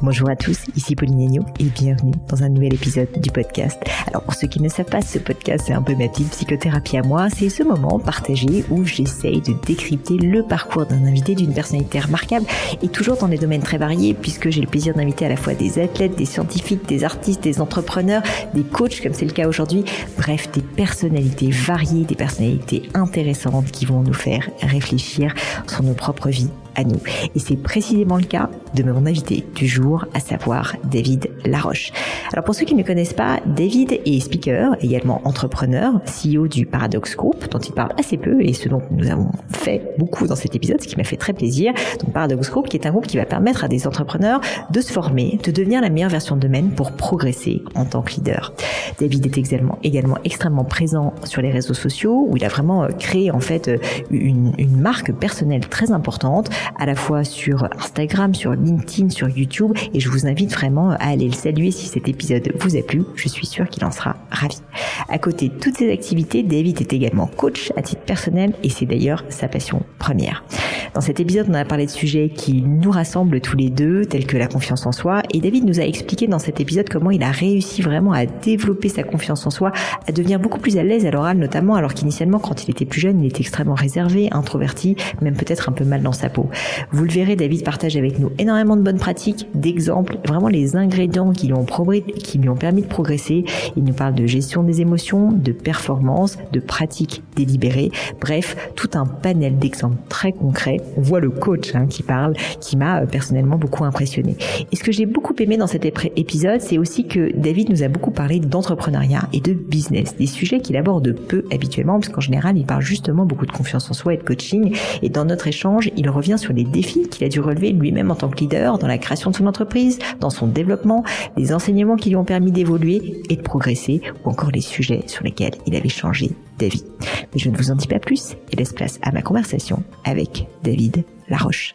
Bonjour à tous, ici Pauline Agneau et bienvenue dans un nouvel épisode du podcast. Alors pour ceux qui ne savent pas, ce podcast c'est un peu ma petite psychothérapie à moi. C'est ce moment partagé où j'essaye de décrypter le parcours d'un invité, d'une personnalité remarquable et toujours dans des domaines très variés puisque j'ai le plaisir d'inviter à la fois des athlètes, des scientifiques, des artistes, des entrepreneurs, des coachs comme c'est le cas aujourd'hui. Bref, des personnalités variées, des personnalités intéressantes qui vont nous faire réfléchir sur nos propres vies Et c'est précisément le cas de mon invité du jour, à savoir David Laroche. Alors pour ceux qui ne connaissent pas, David est speaker, également entrepreneur, CEO du Paradox Group, dont il parle assez peu et ce dont nous avons fait beaucoup dans cet épisode, ce qui m'a fait très plaisir. Donc Paradox Group, qui est un groupe qui va permettre à des entrepreneurs de se former, de devenir la meilleure version d'eux-mêmes pour progresser en tant que leader. David est également, extrêmement présent sur les réseaux sociaux, où il a vraiment euh, créé en fait euh, une marque personnelle très importante à la fois sur Instagram, sur LinkedIn, sur YouTube et je vous invite vraiment à aller le saluer si cet épisode vous a plu. Je suis sûre qu'il en sera ravi. À côté de toutes ces activités, David est également coach à titre personnel et c'est d'ailleurs sa passion première. Dans cet épisode, on a parlé de sujets qui nous rassemblent tous les deux, tels que la confiance en soi et David nous a expliqué dans cet épisode comment il a réussi vraiment à développer sa confiance en soi, à devenir beaucoup plus à l'aise à l'oral notamment alors qu'initialement quand il était plus jeune, il était extrêmement réservé, introverti, même peut-être un peu mal dans sa peau. Vous le verrez, David partage avec nous énormément de bonnes pratiques, d'exemples, vraiment les ingrédients qui lui ont, qui lui ont permis de progresser. Il nous parle de gestion des émotions, de performance, de pratiques délibérées, bref, tout un panel d'exemples très concrets. On voit le coach hein, qui parle, qui m'a euh, personnellement beaucoup impressionné. Et ce que j'ai beaucoup aimé dans cet épisode, c'est aussi que David nous a beaucoup parlé d'entrepreneuriat et de business, des sujets qu'il aborde peu habituellement, parce qu'en général, il parle justement beaucoup de confiance en soi et de coaching. Et dans notre échange, il revient sur les défis qu'il a dû relever lui-même en tant que leader dans la création de son entreprise, dans son développement, les enseignements qui lui ont permis d'évoluer et de progresser, ou encore les sujets sur lesquels il avait changé d'avis. Mais je ne vous en dis pas plus et laisse place à ma conversation avec David Laroche.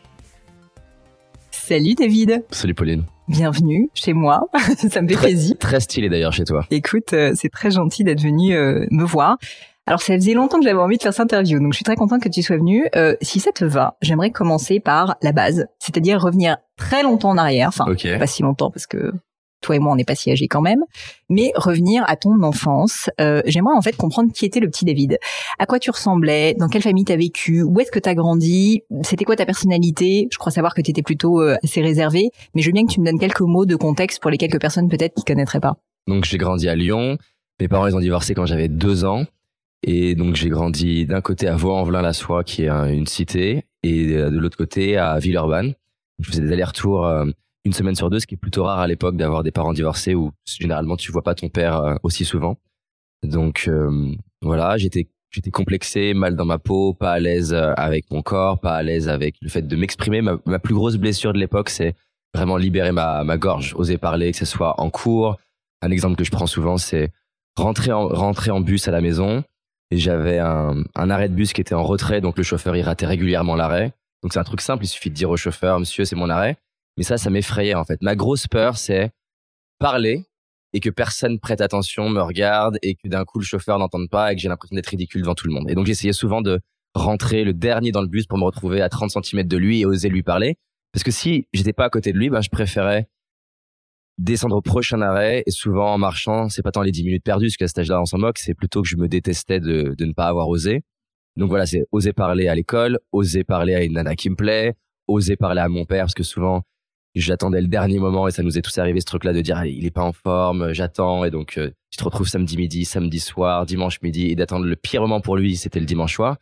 Salut David. Salut Pauline. Bienvenue chez moi, ça me fait plaisir. Très stylé d'ailleurs chez toi. Écoute, euh, c'est très gentil d'être venu euh, me voir. Alors ça faisait longtemps que j'avais envie de faire cette interview, donc je suis très contente que tu sois venu. Euh, si ça te va, j'aimerais commencer par la base, c'est-à-dire revenir très longtemps en arrière, enfin pas si longtemps parce que toi et moi on n'est pas si âgés quand même, mais revenir à ton enfance. Euh, j'aimerais en fait comprendre qui était le petit David, à quoi tu ressemblais, dans quelle famille t'as vécu, où est-ce que t'as grandi, c'était quoi ta personnalité? Je crois savoir que t'étais plutôt euh, assez réservé, mais je veux bien que tu me donnes quelques mots de contexte pour les quelques personnes peut-être qui connaîtraient pas. Donc j'ai grandi à Lyon. Mes parents ils ont divorcé quand j'avais deux ans. Et donc j'ai grandi d'un côté à Vaux-en-Velin-la-Soie, qui est une cité, et de l'autre côté à Villeurbanne. Je faisais des allers-retours euh, une semaine sur deux, ce qui est plutôt rare à l'époque d'avoir des parents divorcés où généralement tu vois pas ton père euh, aussi souvent. Donc euh, voilà, j'étais j'étais complexé, mal dans ma peau, pas à l'aise avec mon corps, pas à l'aise avec le fait de m'exprimer. Ma, ma, plus grosse blessure de l'époque, c'est vraiment libérer ma, ma gorge, oser parler, que ce soit en cours. Un exemple que je prends souvent, c'est rentrer en, rentrer en bus à la maison, et j'avais un, arrêt de bus qui était en retrait, donc le chauffeur il ratait régulièrement l'arrêt. Donc c'est un truc simple, il suffit de dire au chauffeur, monsieur, c'est mon arrêt. Mais ça, ça m'effrayait en fait. Ma grosse peur, c'est parler et que personne prête attention, me regarde et que d'un coup le chauffeur n'entende pas et que j'ai l'impression d'être ridicule devant tout le monde. Et donc j'essayais souvent de rentrer le dernier dans le bus pour me retrouver à 30 cm de lui et oser lui parler. Parce que si j'étais pas à côté de lui, ben je préférais descendre au prochain arrêt et souvent en marchant, c'est pas tant les 10 minutes perdues, parce qu'à cet âge-là on s'en moque, c'est plutôt que je me détestais de, ne pas avoir osé. Donc voilà, c'est oser parler à l'école, oser parler à une nana qui me plaît, oser parler à mon père, parce que souvent j'attendais le dernier moment et ça nous est tous arrivé ce truc-là de dire il est pas en forme, j'attends et donc euh, tu te retrouves samedi midi, samedi soir, dimanche midi et d'attendre le pire moment pour lui, c'était le dimanche soir.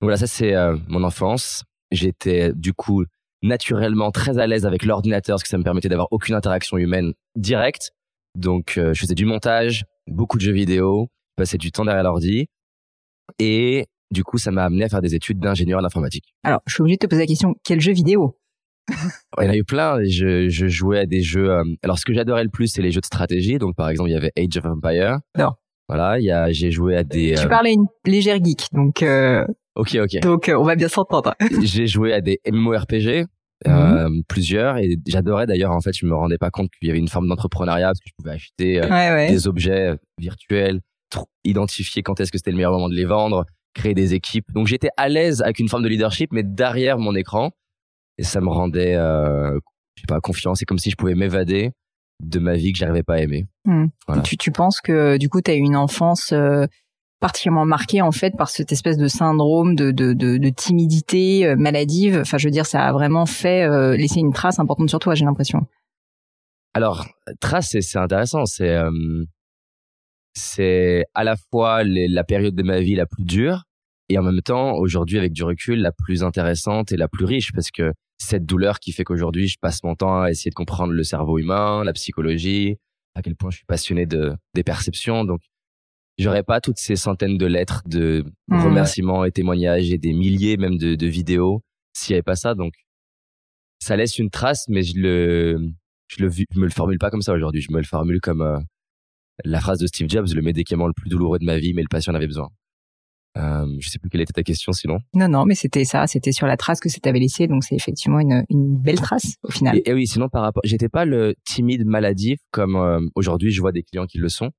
Donc voilà, ça c'est euh, mon enfance. J'étais du coup naturellement très à l'aise avec l'ordinateur parce que ça me permettait d'avoir aucune interaction humaine directe. Donc euh, je faisais du montage, beaucoup de jeux vidéo, passais du temps derrière l'ordi et du coup ça m'a amené à faire des études d'ingénieur en informatique. Alors, je suis obligé de te poser la question, quel jeu vidéo? Il y en a eu plein. Je, je jouais à des jeux. euh, alors, ce que j'adorais le plus, c'est les jeux de stratégie. Donc, par exemple, il y avait Age of Empire. Non. Voilà, il y a, j'ai joué à des. Tu euh, parlais une légère geek, donc euh, Ok, ok. donc euh, on va bien s'entendre. j'ai joué à des MMORPG, euh, plusieurs, et j'adorais d'ailleurs. En fait, je me rendais pas compte qu'il y avait une forme d'entrepreneuriat parce que je pouvais acheter euh, Ouais, ouais. des objets virtuels, tr- identifier quand est-ce que c'était le meilleur moment de les vendre, créer des équipes. Donc, j'étais à l'aise avec une forme de leadership, mais derrière mon écran, et ça me rendait, euh, je sais pas, confiant. C'est comme si je pouvais m'évader de ma vie que j'arrivais pas à aimer. Voilà. Tu, tu penses que du coup, tu as eu une enfance euh, particulièrement marquée en fait par cette espèce de syndrome de, de, timidité euh, maladive. Enfin, je veux dire, ça a vraiment fait euh, laisser une trace importante sur toi, j'ai l'impression. Alors, Trace, c'est- intéressant. C'est euh, c'est à la fois la période de ma vie la plus dure et en même temps, aujourd'hui, avec du recul, la plus intéressante et la plus riche parce que cette douleur qui fait qu'aujourd'hui, je passe mon temps à essayer de comprendre le cerveau humain, la psychologie, à quel point je suis passionné de des perceptions. Donc, j'aurais pas toutes ces centaines de lettres de Mhm. remerciements et témoignages et des milliers même de, de vidéos s'il y avait pas ça. Donc, ça laisse une trace, mais je le je le je me le formule pas comme ça aujourd'hui. Je me le formule comme euh, la phrase de Steve Jobs, le médicament le plus douloureux de ma vie, mais le patient en avait besoin. Euh, je sais plus quelle était ta question sinon. Non, non, mais c'était ça, c'était sur la trace que ça t'avait laissé, donc c'est effectivement une, une belle trace au final. Et, et oui, sinon par rapport, j'étais pas le timide maladif comme euh, aujourd'hui je vois des clients qui le sont.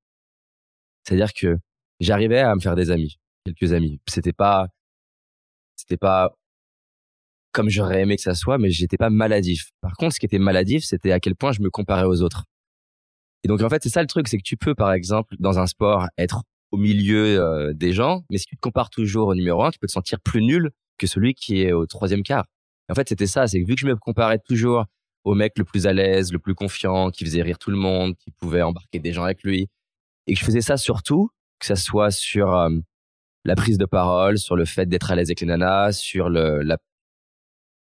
C'est-à-dire que j'arrivais à me faire des amis, quelques amis. C'était pas, c'était pas comme j'aurais aimé que ça soit, mais j'étais pas maladif. Par contre, ce qui était maladif, c'était à quel point je me comparais aux autres. Et donc en fait, c'est ça le truc, c'est que tu peux par exemple dans un sport être au milieu euh, des gens, mais si tu te compares toujours au numéro un, tu peux te sentir plus nul que celui qui est au troisième quart. En fait, c'était ça, c'est que vu que je me comparais toujours au mec le plus à l'aise, le plus confiant, qui faisait rire tout le monde, qui pouvait embarquer des gens avec lui, et que je faisais ça surtout, que ça soit sur euh, la prise de parole, sur le fait d'être à l'aise avec les nanas, sur le, la,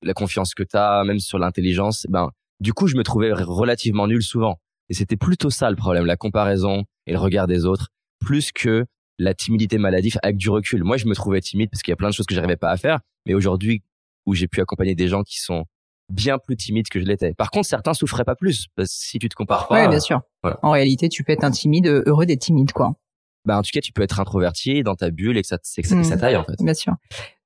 la confiance que t'as, même sur l'intelligence, ben du coup je me trouvais relativement nul souvent. Et c'était plutôt ça le problème, la comparaison et le regard des autres, plus que la timidité maladive avec du recul. Moi je me trouvais timide parce qu'il y a plein de choses que j'arrivais pas à faire, mais aujourd'hui où j'ai pu accompagner des gens qui sont bien plus timides que je l'étais. Par contre, certains souffraient pas plus parce que si tu te compares pas, Ouais, bien sûr. voilà. En réalité, tu peux être un timide euh, heureux d'être timide, quoi. bah en tout cas tu peux être introverti dans ta bulle et que ça, c'est que ça, Mm. ça taille en fait. Bien sûr.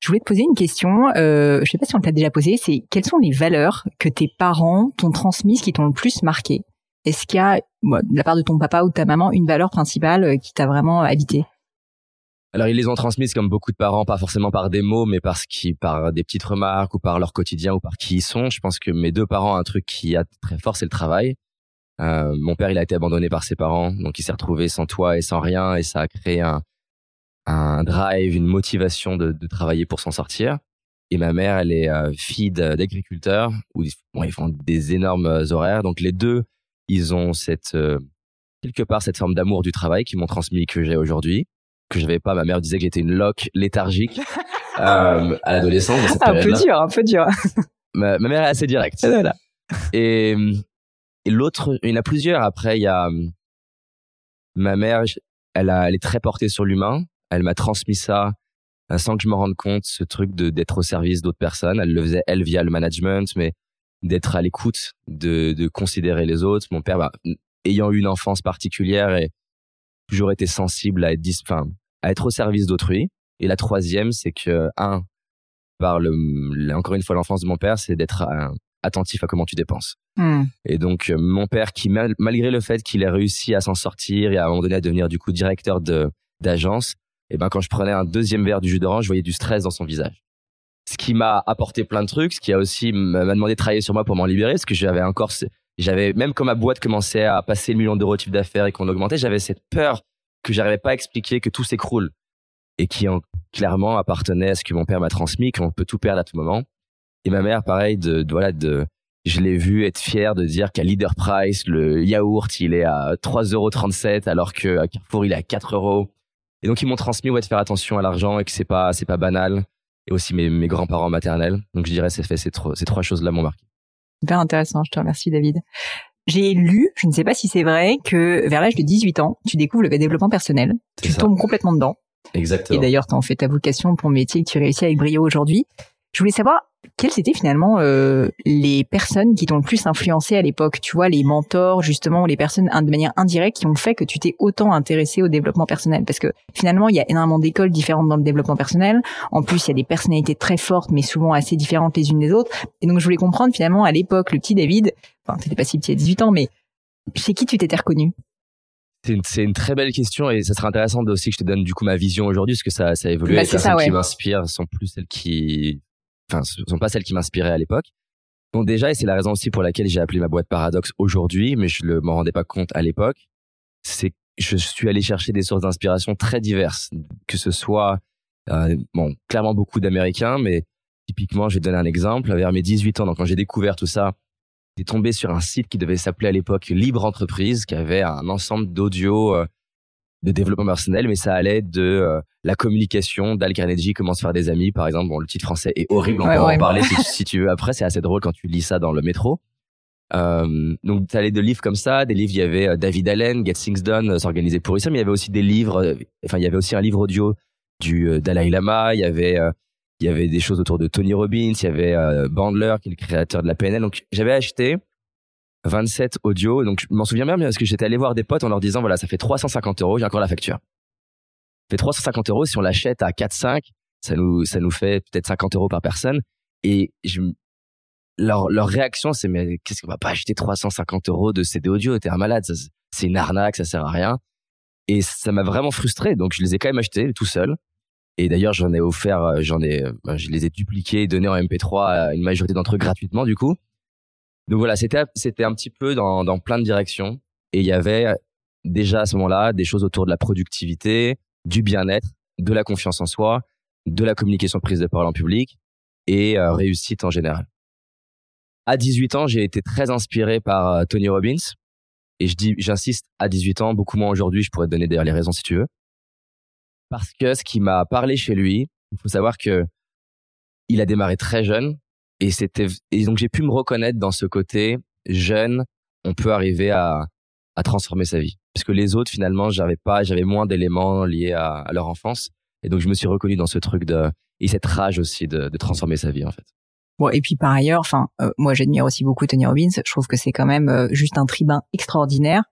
Je voulais te poser une question. Euh, je sais pas si on te l'a déjà posé. C'est quelles sont les valeurs que tes parents t'ont transmises qui t'ont le plus marqué? Est-ce qu'il y a, de la part de ton papa ou de ta maman, une valeur principale euh, qui t'a vraiment habité? Alors ils les ont transmises comme beaucoup de parents, pas forcément par des mots, mais parce qu'ils, par des petites remarques ou par leur quotidien ou par qui ils sont. Je pense que mes deux parents, un truc qui a très fort, c'est le travail. Euh, mon père, il a été abandonné par ses parents, donc il s'est retrouvé sans toit et sans rien, et ça a créé un, un drive, une motivation de, de travailler pour s'en sortir. Et ma mère, elle est euh, fille d'a- d'agriculteurs, où ils, bon, ils font des énormes euh, horaires. Donc les deux, ils ont cette euh, quelque part cette forme d'amour du travail qui m'ont transmis que j'ai aujourd'hui, que j'avais pas. Ma mère disait que j'étais une loque léthargique euh, à l'adolescence. cette Un peu dur, un peu dur. Ma, ma mère est assez directe. Voilà. Et, et l'autre, il y en a plusieurs. Après, il y a ma mère, je- elle, a, elle est très portée sur l'humain. Elle m'a transmis ça euh, sans que je me rende compte, ce truc de d'être au service d'autres personnes. Elle le faisait elle via le management, mais d'être à l'écoute, de, de considérer les autres. Mon père, bah, ayant eu une enfance particulière et toujours été sensible à être, dis- enfin, à être au service d'autrui. Et la troisième, c'est que un, par le, encore une fois l'enfance de mon père, c'est d'être euh, attentif à comment tu dépenses. Hmm. Et donc euh, mon père qui mal- malgré le fait qu'il ait réussi à s'en sortir et à un moment donné à devenir du coup directeur de d'agence, et ben quand je prenais un deuxième verre du jus d'orange, je voyais du stress dans son visage. Ce qui m'a apporté plein de trucs, ce qui a aussi m'a m'a demandé de travailler sur moi pour m'en libérer, parce que j'avais encore j'avais même quand ma boîte commençait à passer le million d'euros de chiffre d'affaires et qu'on augmentait, j'avais cette peur que j'arrivais pas à expliquer que tout s'écroule et qui en, clairement appartenait à ce que mon père m'a transmis, qu'on peut tout perdre à tout moment. Et ma mère, pareil, de, de voilà, de, je l'ai vu être fier de dire qu'à Leader Price, le yaourt, il est à 3,37 euros alors qu'à Carrefour, il est à 4 euros. Et donc, ils m'ont transmis, ouais, de faire attention à l'argent et que c'est pas, c'est pas banal. Et aussi mes, mes grands-parents maternels. Donc, je dirais, c'est fait, ces, ces trois choses-là m'ont marqué. Super intéressant. Je te remercie, David. J'ai lu, je ne sais pas si c'est vrai, que vers l'âge de 18 ans, tu découvres le développement personnel. Tu tombes complètement dedans. Exactement. Et d'ailleurs, tu en fais ta vocation pour métier que tu réussis avec brio aujourd'hui. Je voulais savoir quelles étaient finalement euh, les personnes qui t'ont le plus influencé à l'époque Tu vois, les mentors justement, les personnes de manière indirecte qui ont fait que tu t'es autant intéressé au développement personnel? Parce que finalement, il y a énormément d'écoles différentes dans le développement personnel. En plus, il y a des personnalités très fortes, mais souvent assez différentes les unes des autres. Et donc, je voulais comprendre finalement à l'époque, le petit David, enfin, t'étais pas si petit à 18 ans, mais chez qui tu t'étais reconnu? C'est une, très belle question et ça serait intéressant aussi que je te donne du coup ma vision aujourd'hui parce que ça, ça a évolué. Bah, les personnes qui m'inspirent sont plus celles qui enfin, ce sont pas celles qui m'inspiraient à l'époque. Donc déjà, et c'est la raison aussi pour laquelle j'ai appelé ma boîte Paradoxe aujourd'hui, mais je ne m'en rendais pas compte à l'époque, c'est je suis allé chercher des sources d'inspiration très diverses, que ce soit, euh, bon, clairement beaucoup d'Américains, mais typiquement, je vais donner un exemple. Vers mes 18 ans, donc quand j'ai découvert tout ça, j'ai tombé sur un site qui devait s'appeler à l'époque Libre Entreprise, qui avait un ensemble d'audio euh, de développement personnel, mais ça allait de euh, la communication. Dal Carnegie, comment se faire des amis, par exemple. Bon, le titre français est horrible, on peut en parler si, tu veux après. C'est assez drôle quand tu lis ça dans le métro. Euh, donc, tu allais de livres comme ça, des livres, il y avait euh, David Allen, Get Things Done, euh, s'organiser pour ça, mais il y avait aussi des livres, enfin, il y avait aussi un livre audio du Dalai Lama, il y avait, il y avait des choses autour de Tony Robbins, il y avait Bandler, qui est le créateur de la PNL. Donc, j'avais acheté 27 audios. Donc, je m'en souviens bien parce que j'étais allé voir des potes en leur disant, voilà, ça fait 350 euros, j'ai encore la facture. Ça fait 350 euros. Si on l'achète à 4, 5, ça nous, ça nous fait peut-être 50 euros par personne. Et je, leur, leur réaction, c'est, mais qu'est-ce qu'on va pas acheter 350 euros de CD audio? T'es un malade. C'est une arnaque, ça sert à rien. Et ça m'a vraiment frustré. Donc, je les ai quand même achetés tout seul. Et d'ailleurs, j'en ai offert, euh, j'en ai, euh, je les ai dupliqués et donnés en MP3 à une majorité d'entre eux gratuitement, du coup. Donc voilà, c'était c'était un petit peu dans, dans plein de directions et il y avait déjà à ce moment-là des choses autour de la productivité, du bien-être, de la confiance en soi, de la communication prise de parole en public et euh, réussite en général. À 18 ans, j'ai été très inspiré par euh, Tony Robbins et je dis j'insiste à 18 ans, beaucoup moins aujourd'hui, je pourrais te donner d'ailleurs les raisons si tu veux. Parce que ce qui m'a parlé chez lui, il faut savoir que il a démarré très jeune, et c'était et donc j'ai pu me reconnaître dans ce côté jeune, on peut arriver à à transformer sa vie. Parce que les autres finalement, j'avais pas, j'avais moins d'éléments liés à, leur enfance, et donc je me suis reconnu dans ce truc de et cette rage aussi de, de transformer sa vie en fait. Bon, et puis par ailleurs, enfin, euh, moi j'admire aussi beaucoup Tony Robbins. Je trouve que c'est quand même euh, juste un tribun extraordinaire,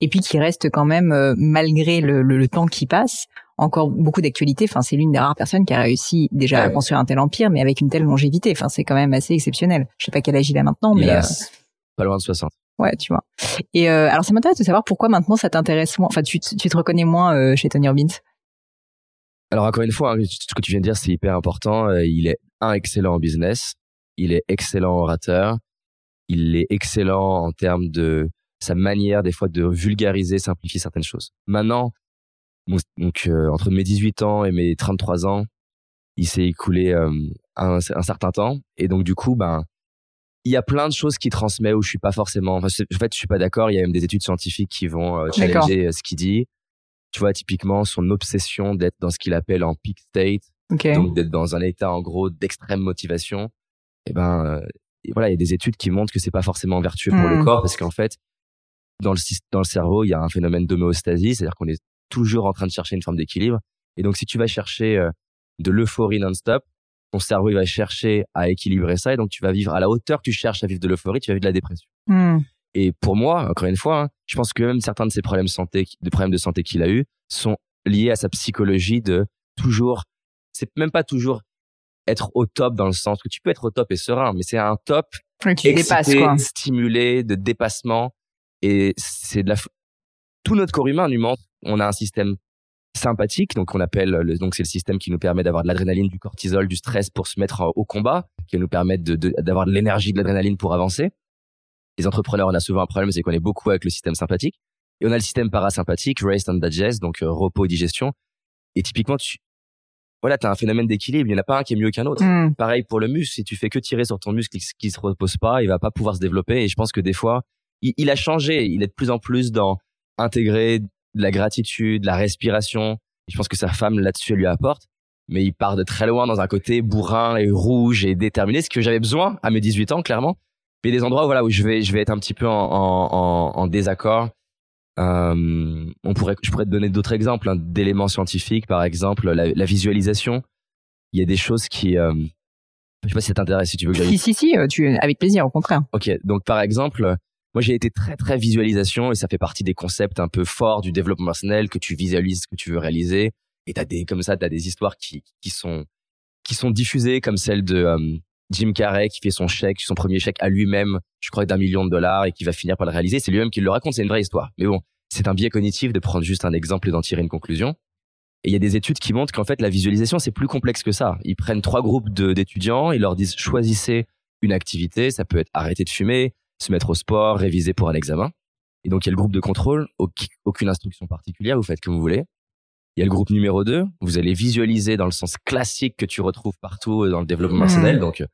et puis qui reste quand même euh, malgré le, le, le, temps qui passe encore beaucoup d'actualité. Enfin, c'est l'une des rares personnes qui a réussi déjà à construire un tel empire, mais avec une telle longévité. Enfin, c'est quand même assez exceptionnel. Je sais pas quel âge il a maintenant, mais euh, pas loin de 60. Ouais, tu vois. Et euh, alors, ça m'intéresse de savoir pourquoi maintenant ça t'intéresse moins. Enfin, tu, tu te reconnais moins euh, chez Tony Robbins? Alors encore une fois, hein, ce que tu viens de dire, c'est hyper important. Il est un excellent en business, il est excellent orateur, il est excellent en termes de sa manière des fois de vulgariser, simplifier certaines choses. Maintenant, donc euh, entre mes 18 ans et mes 33 ans, il s'est écoulé euh, un, un, certain temps et donc du coup ben il y a plein de choses qui transmet où je suis pas forcément enfin, en fait je suis pas d'accord, il y a même des études scientifiques qui vont euh, challenger ce qu'il dit. Tu vois typiquement son obsession d'être dans ce qu'il appelle en peak state, donc d'être dans un état en gros d'extrême motivation. Et ben voilà, il y a des études qui montrent que c'est pas forcément vertueux pour le hmm. corps parce qu'en fait dans le dans le cerveau, il y a un phénomène d'homéostasie, c'est-à-dire qu'on est toujours en train de chercher une forme d'équilibre. Et donc, si tu vas chercher euh, de l'euphorie non-stop, ton cerveau il va chercher à équilibrer ça, et donc tu vas vivre à la hauteur que tu cherches à vivre de l'euphorie, tu vas vivre de la dépression. Hmm. Et pour moi, encore une fois, hein, je pense que même certains de ces problèmes de santé, de problèmes de santé qu'il a eu, sont liés à sa psychologie de toujours. C'est même pas toujours être au top dans le sens que tu peux être au top et serein, mais c'est un top qui excité, quoi. stimulé, de dépassement. Et c'est de la. Tout notre corps humain nous montre on a un système sympathique, donc on appelle le, donc c'est le système qui nous permet d'avoir de l'adrénaline, du cortisol, du stress pour se mettre au combat, qui va nous permettre d'avoir de, de, l'énergie, de l'adrénaline pour avancer. Les entrepreneurs, on a souvent un problème, c'est qu'on est beaucoup avec le système sympathique. Et on a le système parasympathique, rest and digest, donc euh, repos et digestion. Et typiquement, tu, voilà, t'as un phénomène d'équilibre. Il n'y en a pas un qui est mieux qu'un autre. Hmm. Pareil pour le muscle. Si tu fais que tirer sur ton muscle qui, qui se repose pas, il va pas pouvoir se développer. Et je pense que des fois, il, il a changé. Il est de plus en plus dans intégrer de la gratitude, la respiration. Et je pense que sa femme là-dessus elle lui apporte. Mais il part de très loin dans un côté bourrin et rouge et déterminé, ce que j'avais besoin à mes 18 ans, clairement. Mais des endroits voilà où je vais, je vais être un petit peu en, en, en, en désaccord. Euh, on pourrait, je pourrais te donner d'autres exemples hein, d'éléments scientifiques, par exemple la, la, visualisation. Il y a des choses qui, euh, je sais pas si ça t'intéresse, si tu veux que Si si si, euh, tu avec plaisir, au contraire. Ok, donc par exemple, moi j'ai été très très visualisation et ça fait partie des concepts un peu forts du développement personnel que tu visualises ce que tu veux réaliser et t'as des comme ça t'as des histoires qui qui sont qui sont diffusées comme celle de euh, Jim Carrey qui fait son chèque, son premier chèque à lui-même, je crois d'un million de dollars et qui va finir par le réaliser. C'est lui-même qui le raconte, c'est une vraie histoire. Mais bon, c'est un biais cognitif de prendre juste un exemple et d'en tirer une conclusion. Et il y a des études qui montrent qu'en fait la visualisation c'est plus complexe que ça. Ils prennent trois groupes d'étudiants, ils leur disent choisissez une activité, ça peut être arrêter de fumer, se mettre au sport, réviser pour un examen. Et donc il y a le groupe de contrôle, aucune instruction particulière, vous faites comme vous voulez. Il y a le groupe numéro 2, vous allez visualiser dans le sens classique que tu retrouves partout dans le développement personnel. Donc,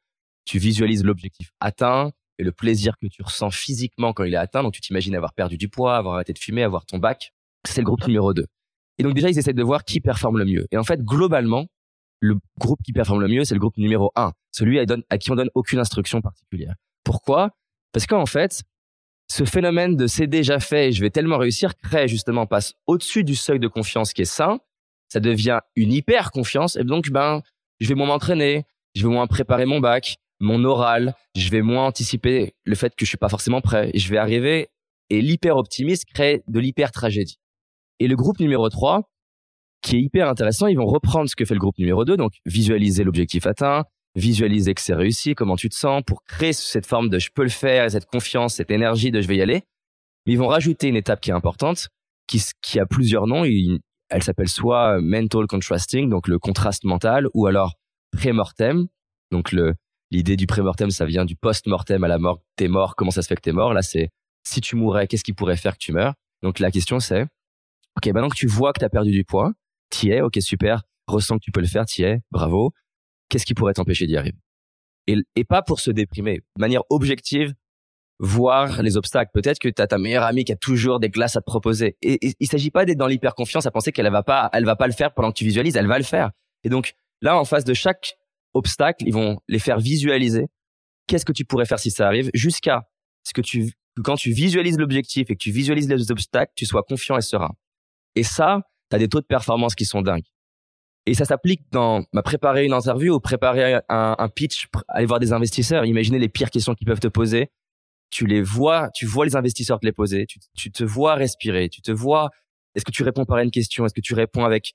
tu visualises l'objectif atteint et le plaisir que tu ressens physiquement quand il est atteint. Donc, tu t'imagines avoir perdu du poids, avoir arrêté de fumer, avoir ton bac. C'est le groupe numéro 2. Et donc, déjà, ils essaient de voir qui performe le mieux. Et en fait, globalement, le groupe qui performe le mieux, c'est le groupe numéro 1, celui à qui on donne aucune instruction particulière. Pourquoi? Parce qu'en fait, ce phénomène de c'est déjà fait et je vais tellement réussir crée justement passe au-dessus du seuil de confiance qui est sain, ça devient une hyper confiance et donc ben je vais moins m'entraîner, je vais moins préparer mon bac, mon oral, je vais moins anticiper le fait que je suis pas forcément prêt je vais arriver et l'hyper optimiste crée de l'hyper tragédie. Et le groupe numéro 3 qui est hyper intéressant, ils vont reprendre ce que fait le groupe numéro 2 donc visualiser l'objectif atteint, visualiser que c'est réussi, comment tu te sens, pour créer cette forme de je peux le faire, cette confiance, cette énergie de je vais y aller. Mais ils vont rajouter une étape qui est importante, qui, qui a plusieurs noms. elle s'appelle soit mental contrasting, donc le contraste mental, ou alors pré-mortem. Donc l'idée du pré-mortem, ça vient du post-mortem à la mort. T'es mort, comment ça se fait que t'es mort? Là, c'est si tu mourais, qu'est-ce qui pourrait faire que tu meurs? Donc la question c'est, ok, maintenant que tu vois que t'as perdu du poids, t'y es, ok, super, ressens que tu peux le faire, t'y es, bravo qu'est-ce qui pourrait t'empêcher d'y arriver? Et, pas pour se déprimer, de manière objective, voir les obstacles. Peut-être que tu as ta meilleure amie qui a toujours des glaces à te proposer. Et, et il s'agit pas d'être dans l'hyper confiance à penser qu'elle va pas, elle va pas le faire pendant que tu visualises, elle va le faire. Et donc là, en face de chaque obstacle, ils vont les faire visualiser. Qu'est-ce que tu pourrais faire si ça arrive, jusqu'à ce que tu, quand tu visualises l'objectif et que tu visualises les obstacles, tu sois confiant et serein. Et ça, tu as des taux de performance qui sont dingues. Et ça s'applique dans bah, préparer une interview ou préparer un, pitch, aller voir des investisseurs. Imaginez les pires questions qu'ils peuvent te poser. Tu les vois, tu vois les investisseurs te les poser. Tu, te vois respirer. Tu te vois. Est-ce que tu réponds par une question? Est-ce que tu réponds avec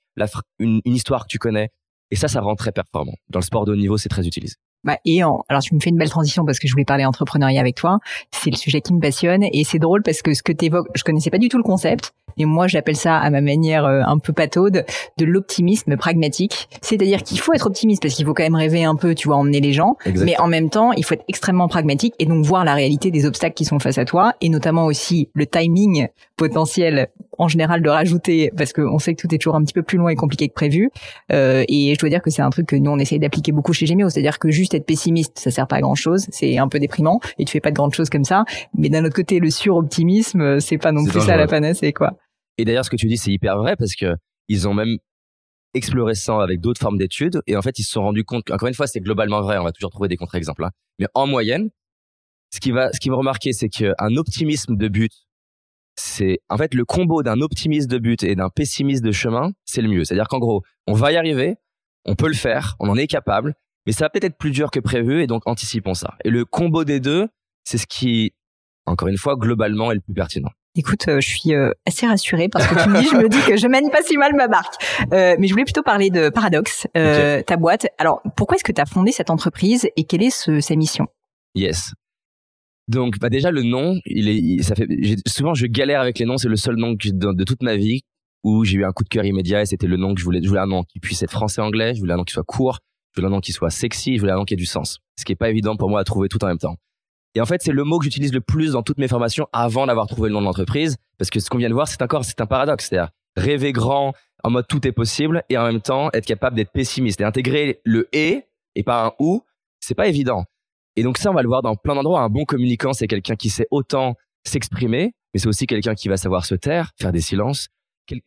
une, une histoire que tu connais? Et ça, ça rend très performant. Dans le sport de haut niveau, c'est très utilisé. Bah, et en, alors tu me fais une belle transition parce que je voulais parler entrepreneuriat avec toi. C'est le sujet qui me passionne et c'est drôle parce que ce que tu évoques, je connaissais pas du tout le concept. Et moi, j'appelle ça à ma manière euh, un peu pataude de l'optimisme pragmatique. C'est-à-dire qu'il faut être optimiste parce qu'il faut quand même rêver un peu, tu vois, emmener les gens. Mais en même temps, il faut être extrêmement pragmatique et donc voir la réalité des obstacles qui sont face à toi et notamment aussi le timing potentiel en général de rajouter parce qu'on sait que tout est toujours un petit peu plus loin et compliqué que prévu. Euh, et je dois dire que c'est un truc que nous on essaye d'appliquer beaucoup chez Gemio, c'est-à-dire que juste être pessimiste, ça sert pas à grand chose, c'est un peu déprimant et tu fais pas de grandes choses comme ça. Mais d'un autre côté, le suroptimisme, c'est pas non plus ça la panacée quoi. Et d'ailleurs, ce que tu dis, c'est hyper vrai parce que ils ont même exploré ça avec d'autres formes d'études et en fait, ils se sont rendus compte. Encore une fois, c'est globalement vrai. On va toujours trouver des contre-exemples. Hein. Mais en moyenne, ce qui va, ce qui va remarquer, c'est qu'un optimisme de but, c'est en fait le combo d'un optimisme de but et d'un pessimiste de chemin, c'est le mieux. C'est-à-dire qu'en gros, on va y arriver, on peut le faire, on en est capable, mais ça va peut-être être plus dur que prévu et donc anticipons ça. Et le combo des deux, c'est ce qui, encore une fois, globalement est le plus pertinent. Écoute, euh, je suis euh, assez rassurée parce que tu me dis, je me dis que je mène pas si mal ma barque. Euh, mais je voulais plutôt parler de Paradox, euh, ta boîte. Alors, pourquoi est-ce que tu as fondé cette entreprise et quelle est ce, sa mission? Yes. Donc, bah déjà le nom, il est, ça fait. Souvent, je galère avec les noms. C'est le seul nom que, de, de toute ma vie où j'ai eu un coup de cœur immédiat et c'était le nom que je voulais. Je voulais un nom qui puisse être français-anglais. Je voulais un nom qui soit court. Je voulais un nom qui soit sexy. Je voulais un nom qui ait du sens. Ce qui est pas évident pour moi à trouver tout en même temps. Et en fait, c'est le mot que j'utilise le plus dans toutes mes formations avant d'avoir trouvé le nom de l'entreprise, parce que ce qu'on vient de voir, c'est encore, c'est un paradoxe, c'est-à-dire rêver grand, en mode tout est possible, et en même temps être capable d'être pessimiste et intégrer le et et pas un ou, c'est pas évident. Et donc ça, on va le voir dans plein d'endroits. Un bon communicant, c'est quelqu'un qui sait autant s'exprimer, mais c'est aussi quelqu'un qui va savoir se taire, faire des silences.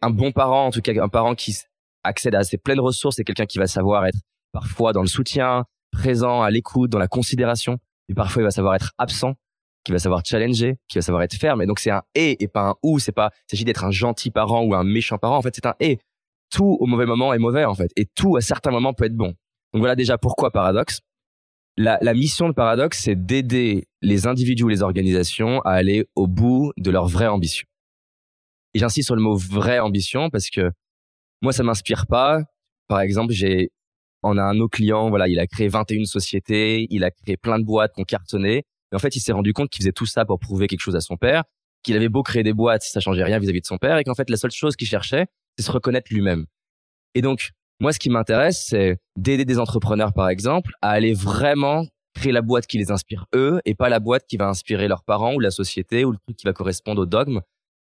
Un bon parent, en tout cas un parent qui accède à ses pleines ressources, c'est quelqu'un qui va savoir être parfois dans le soutien, présent, à l'écoute, dans la considération. Et parfois, il va savoir être absent, qui va savoir challenger, qui va savoir être ferme. Et donc, c'est un et et pas un ou. C'est pas, il s'agit d'être un gentil parent ou un méchant parent. En fait, c'est un et. Tout au mauvais moment est mauvais, en fait. Et tout à certains moments peut être bon. Donc voilà déjà pourquoi paradoxe. La, la mission de paradoxe, c'est d'aider les individus ou les organisations à aller au bout de leur vraie ambition. Et j'insiste sur le mot vraie ambition parce que moi, ça m'inspire pas. Par exemple, j'ai on a un de nos clients, voilà, il a créé 21 sociétés, il a créé plein de boîtes qui ont cartonné. Mais en fait, il s'est rendu compte qu'il faisait tout ça pour prouver quelque chose à son père, qu'il avait beau créer des boîtes, ça changeait rien vis-à-vis de son père, et qu'en fait, la seule chose qu'il cherchait, c'est se reconnaître lui-même. Et donc, moi, ce qui m'intéresse, c'est d'aider des entrepreneurs, par exemple, à aller vraiment créer la boîte qui les inspire eux, et pas la boîte qui va inspirer leurs parents ou la société ou le truc qui va correspondre au dogme.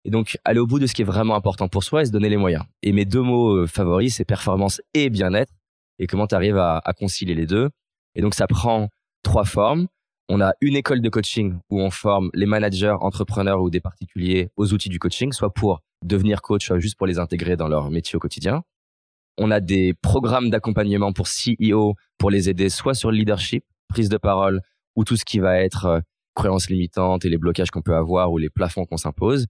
Et donc, aller au bout de ce qui est vraiment important pour soi et se donner les moyens. Et mes deux mots euh, favoris, c'est performance et bien-être et comment tu arrives à, à, concilier les deux. Et donc, ça prend trois formes. On a une école de coaching où on forme les managers, entrepreneurs ou des particuliers aux outils du coaching, soit pour devenir coach, soit juste pour les intégrer dans leur métier au quotidien. On a des programmes d'accompagnement pour CEO pour les aider soit sur le leadership, prise de parole ou tout ce qui va être euh, croyances limitantes et les blocages qu'on peut avoir ou les plafonds qu'on s'impose.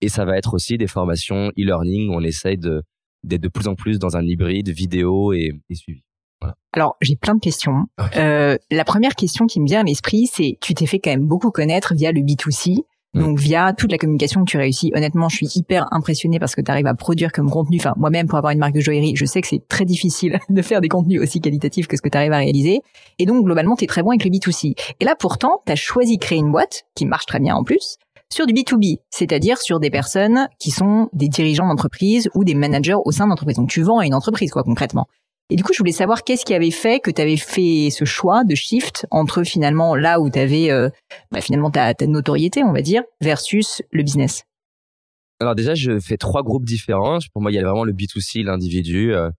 Et ça va être aussi des formations e-learning où on essaye de d'être de plus en plus dans un hybride vidéo et, et suivi. Voilà. Alors, j'ai plein de questions. Euh, la première question qui me vient à l'esprit, c'est tu t'es fait quand même beaucoup connaître via le B2C. Mm. Donc via toute la communication que tu réussis, honnêtement, je suis hyper impressionné parce que tu arrives à produire comme contenu. Enfin, moi-même, pour avoir une marque de joaillerie, je sais que c'est très difficile de faire des contenus aussi qualitatifs que ce que tu arrives à réaliser. Et donc, globalement, tu es très bon avec le B2C. Et là, pourtant, tu as choisi de créer une boîte qui marche très bien en plus, sur du B2B, c'est-à-dire sur des personnes qui sont des dirigeants d'entreprise ou des managers au sein d'entreprise. Donc tu vends à une entreprise, quoi, concrètement. Et du coup, je voulais savoir qu'est-ce qui avait fait que tu avais fait ce choix de shift entre finalement là où tu avais euh, bah, finalement ta, ta notoriété, on va dire, versus le business? Alors déjà, je fais trois groupes différents. Pour moi, il y a vraiment le B2C, l'individu. Euh,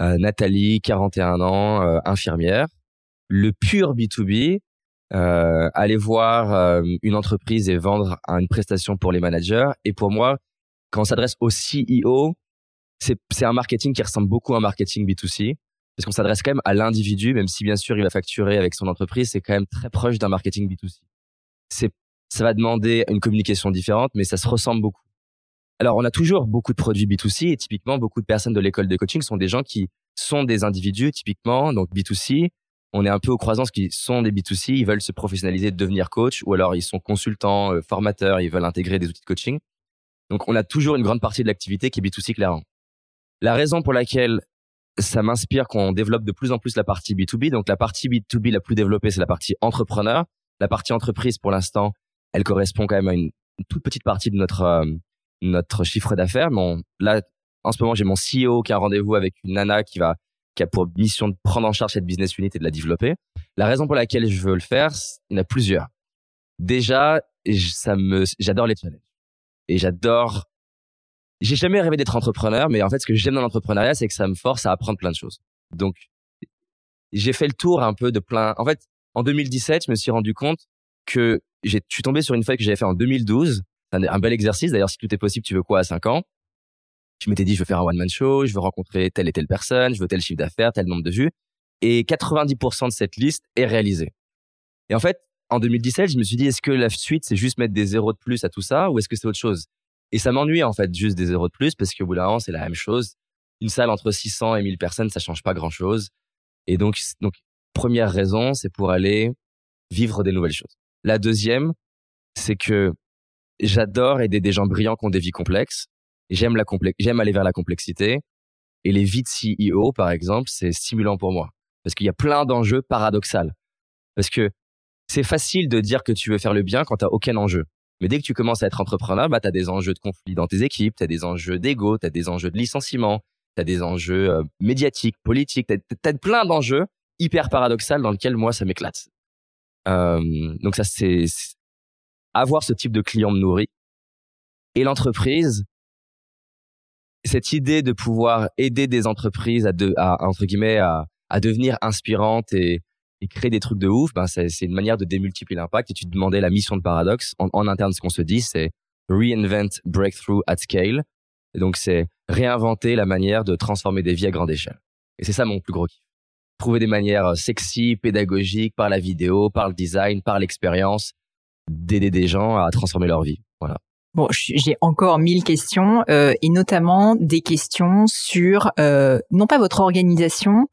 euh, Nathalie, 41 ans, infirmière. Le pur B2B, euh, aller voir euh, une entreprise et vendre une prestation pour les managers. Et pour moi, quand on s'adresse au CEO, c'est un marketing qui ressemble beaucoup à un marketing B2C parce qu'on s'adresse quand même à l'individu, même si bien sûr il va facturer avec son entreprise, c'est quand même très proche d'un marketing B2C. C'est, ça va demander une communication différente, mais ça se ressemble beaucoup. Alors, on a toujours beaucoup de produits B2C et typiquement beaucoup de personnes de l'école de coaching sont des gens qui sont des individus typiquement, donc B2C, on est un peu au croisant, ce qui sont des B2C, ils veulent se professionnaliser, devenir coach, ou alors ils sont consultants, euh, formateurs, ils veulent intégrer des outils de coaching. Donc, on a toujours une grande partie de l'activité qui est B2C clairement. La raison pour laquelle ça m'inspire qu'on développe de plus en plus la partie B2B, donc la partie B2B la plus développée, c'est la partie entrepreneur. La partie entreprise, pour l'instant, elle correspond quand même à une, toute petite partie de notre euh, notre chiffre d'affaires. Là, en ce moment, j'ai mon CEO qui a un rendez-vous avec une nana qui va qui a pour mission de prendre en charge cette business unit et de la développer. La raison pour laquelle je veux le faire, il y en a plusieurs. Déjà, ça me, j'adore les challenges. Et j'adore, j'ai jamais rêvé d'être entrepreneur, mais en fait, ce que j'aime dans l'entrepreneuriat, c'est que ça me force à apprendre plein de choses. Donc, j'ai fait le tour un peu de plein, en fait, en 2017, je me suis rendu compte que j'ai, je suis tombé sur une feuille que j'avais fait en 2012. C'est un, un bel exercice. D'ailleurs, si tout est possible, tu veux quoi à 5 ans? Je m'étais dit, je veux faire un one-man show, je veux rencontrer telle et telle personne, je veux tel chiffre d'affaires, tel nombre de vues. Et 90% de cette liste est réalisée. Et en fait, en 2017, je me suis dit, est-ce que la suite, c'est juste mettre des zéros de plus à tout ça ou est-ce que c'est autre chose? Et ça m'ennuie, en fait, juste des zéros de plus parce qu'au bout c'est la même chose. Une salle entre 600 et 1000 personnes, ça change pas grand-chose. Et donc, première raison, c'est pour aller vivre des nouvelles choses. La deuxième, c'est que j'adore aider des gens brillants qui ont des vies complexes J'aime la j'aime aller vers la complexité. Et les vies de CEO, par exemple, c'est stimulant pour moi. Parce qu'il y a plein d'enjeux paradoxaux. Parce que c'est facile de dire que tu veux faire le bien quand tu aucun enjeu. Mais dès que tu commences à être entrepreneur, bah, tu as des enjeux de conflit dans tes équipes, tu as des enjeux d'ego, tu as des enjeux de licenciement, tu as des enjeux euh, médiatiques, politiques, tu as, plein d'enjeux hyper paradoxaux dans lesquels moi, ça m'éclate. Euh, donc ça, c'est avoir ce type de client me nourrit. Et l'entreprise, cette idée de pouvoir aider des entreprises à, de, à entre guillemets à, à devenir inspirantes et, et créer des trucs de ouf, ben c'est une manière de démultiplier l'impact. Et tu demandais la mission de Paradox. En, en interne, ce qu'on se dit, c'est reinvent breakthrough at scale. Donc, c'est réinventer la manière de transformer des vies à grande échelle. Et c'est ça mon plus gros kiff. Trouver des manières euh, sexy, pédagogiques, par la vidéo, par le design, par l'expérience, d'aider des gens à transformer leur vie. Voilà. Bon, j'ai encore mille questions, euh, et notamment des questions sur, euh, non pas votre organisation,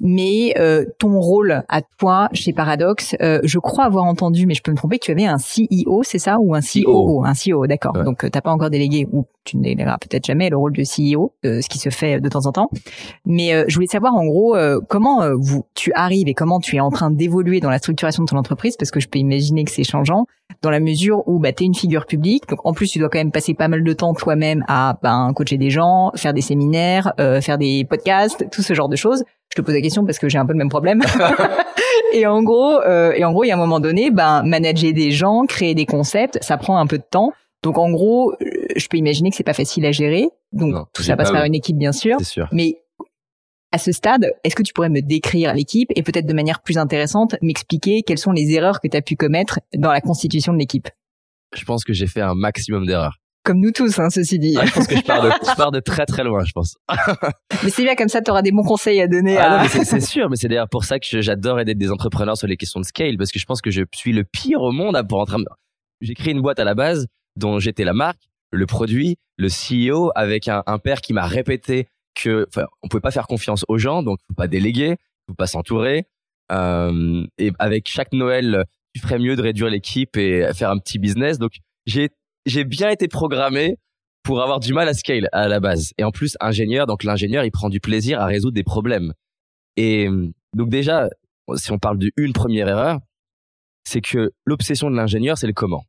mais euh, ton rôle à toi chez Paradox, euh, je crois avoir entendu, mais je peux me tromper, que tu avais un CEO, c'est ça, ou un COO, un CEO, d'accord. Donc euh, t'as pas encore délégué, ou tu ne délégueras peut-être jamais le rôle de CEO, ce qui se fait de temps en temps. Mais je voulais savoir en gros comment vous tu arrives et comment tu es en train d'évoluer dans la structuration de ton entreprise, parce que je peux imaginer que c'est changeant dans la mesure où bah t'es une figure publique, donc en plus tu dois quand même passer pas mal de temps toi-même à ben, coacher des gens, faire des séminaires, faire des podcasts, tout ce genre de choses je te pose la question parce que j'ai un peu le même problème. et en gros, euh, et en gros, il y a un moment donné, ben manager des gens, créer des concepts, ça prend un peu de temps. Donc en gros, euh, je peux imaginer que c'est pas facile à gérer. Donc tout ça passe par une équipe bien sûr. sûr. Mais à ce stade, est-ce que tu pourrais me décrire l'équipe et peut-être de manière plus intéressante m'expliquer quelles sont les erreurs que tu as pu commettre dans la constitution de l'équipe? Je pense que j'ai fait un maximum d'erreurs comme nous tous, hein, ceci dit. je pense que je pars, de, je pars de très très loin, je pense. mais c'est bien comme ça, tu auras des bons conseils à donner. Ah à... c'est sûr, mais c'est d'ailleurs pour ça que j'adore aider des entrepreneurs sur les questions de scale, parce que je pense que je suis le pire au monde pour entrer. J'ai créé une boîte à la base dont j'étais la marque, le produit, le CEO, avec un, un père qui m'a répété que, on pouvait pas faire confiance aux gens, donc faut pas déléguer, faut pas s'entourer. Euh, et avec chaque Noël, tu ferais mieux de réduire l'équipe et faire un petit business. Donc j'ai j'ai bien été programmé pour avoir du mal à scale à la base. Et en plus, ingénieur, donc l'ingénieur, il prend du plaisir à résoudre des problèmes. Et donc déjà, si on parle d'une première erreur, c'est que l'obsession de l'ingénieur, c'est le comment.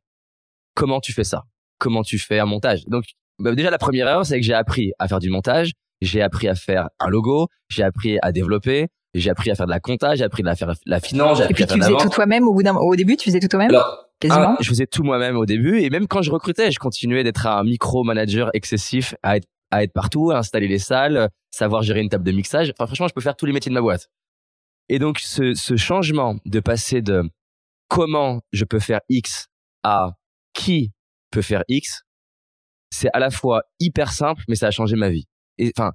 Comment tu fais ça? Comment tu fais un montage? Donc bah, déjà, la première erreur, c'est que j'ai appris à faire du montage, j'ai appris à faire un logo, j'ai appris à développer, j'ai appris à faire de la compta, j'ai appris à faire la finance, j'ai appris à faire tu faisais tout toi-même au bout d'un au début, tu faisais tout toi-même? Quasiment. je faisais tout moi-même au début et même quand je recrutais, je continuais d'être un micro-manager excessif à être à être partout, à installer les salles, savoir gérer une table de mixage. Enfin franchement, je peux faire tous les métiers de ma boîte. Et donc ce, ce changement de passer de comment je peux faire X à qui peut faire X, c'est à la fois hyper simple, mais ça a changé ma vie. Et enfin,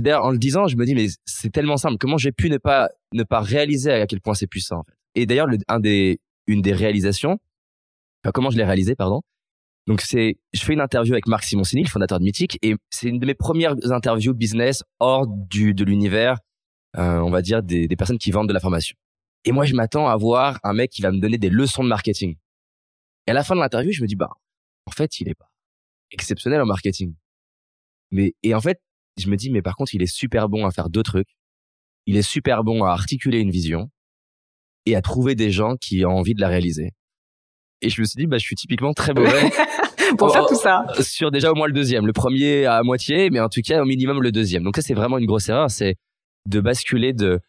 d'ailleurs en le disant, je me dis mais c'est tellement simple. Comment j'ai pu ne pas ne pas réaliser à quel point c'est puissant en fait? Et d'ailleurs, un des une des réalisations. Enfin, comment je l'ai réalisé, pardon? Donc c'est, je fais une interview avec Marc Simoncini, le fondateur de Mythique, et c'est une de mes premières interviews business hors du de l'univers, euh, on va dire des, des personnes qui vendent de la formation. Et moi, je m'attends à voir un mec qui va me donner des leçons de marketing. Et à la fin de l'interview, je me dis bah, en fait, il est pas exceptionnel en marketing. Mais et en fait, je me dis mais par contre, il est super bon à faire deux trucs. Il est super bon à articuler une vision et à trouver des gens qui ont envie de la réaliser. Et je me suis dit, bah, je suis typiquement très mauvais. pour faire tout ça. Sur déjà au moins le deuxième. Le premier à moitié, mais en tout cas au minimum le deuxième. Donc ça, c'est vraiment une grosse erreur. C'est de basculer de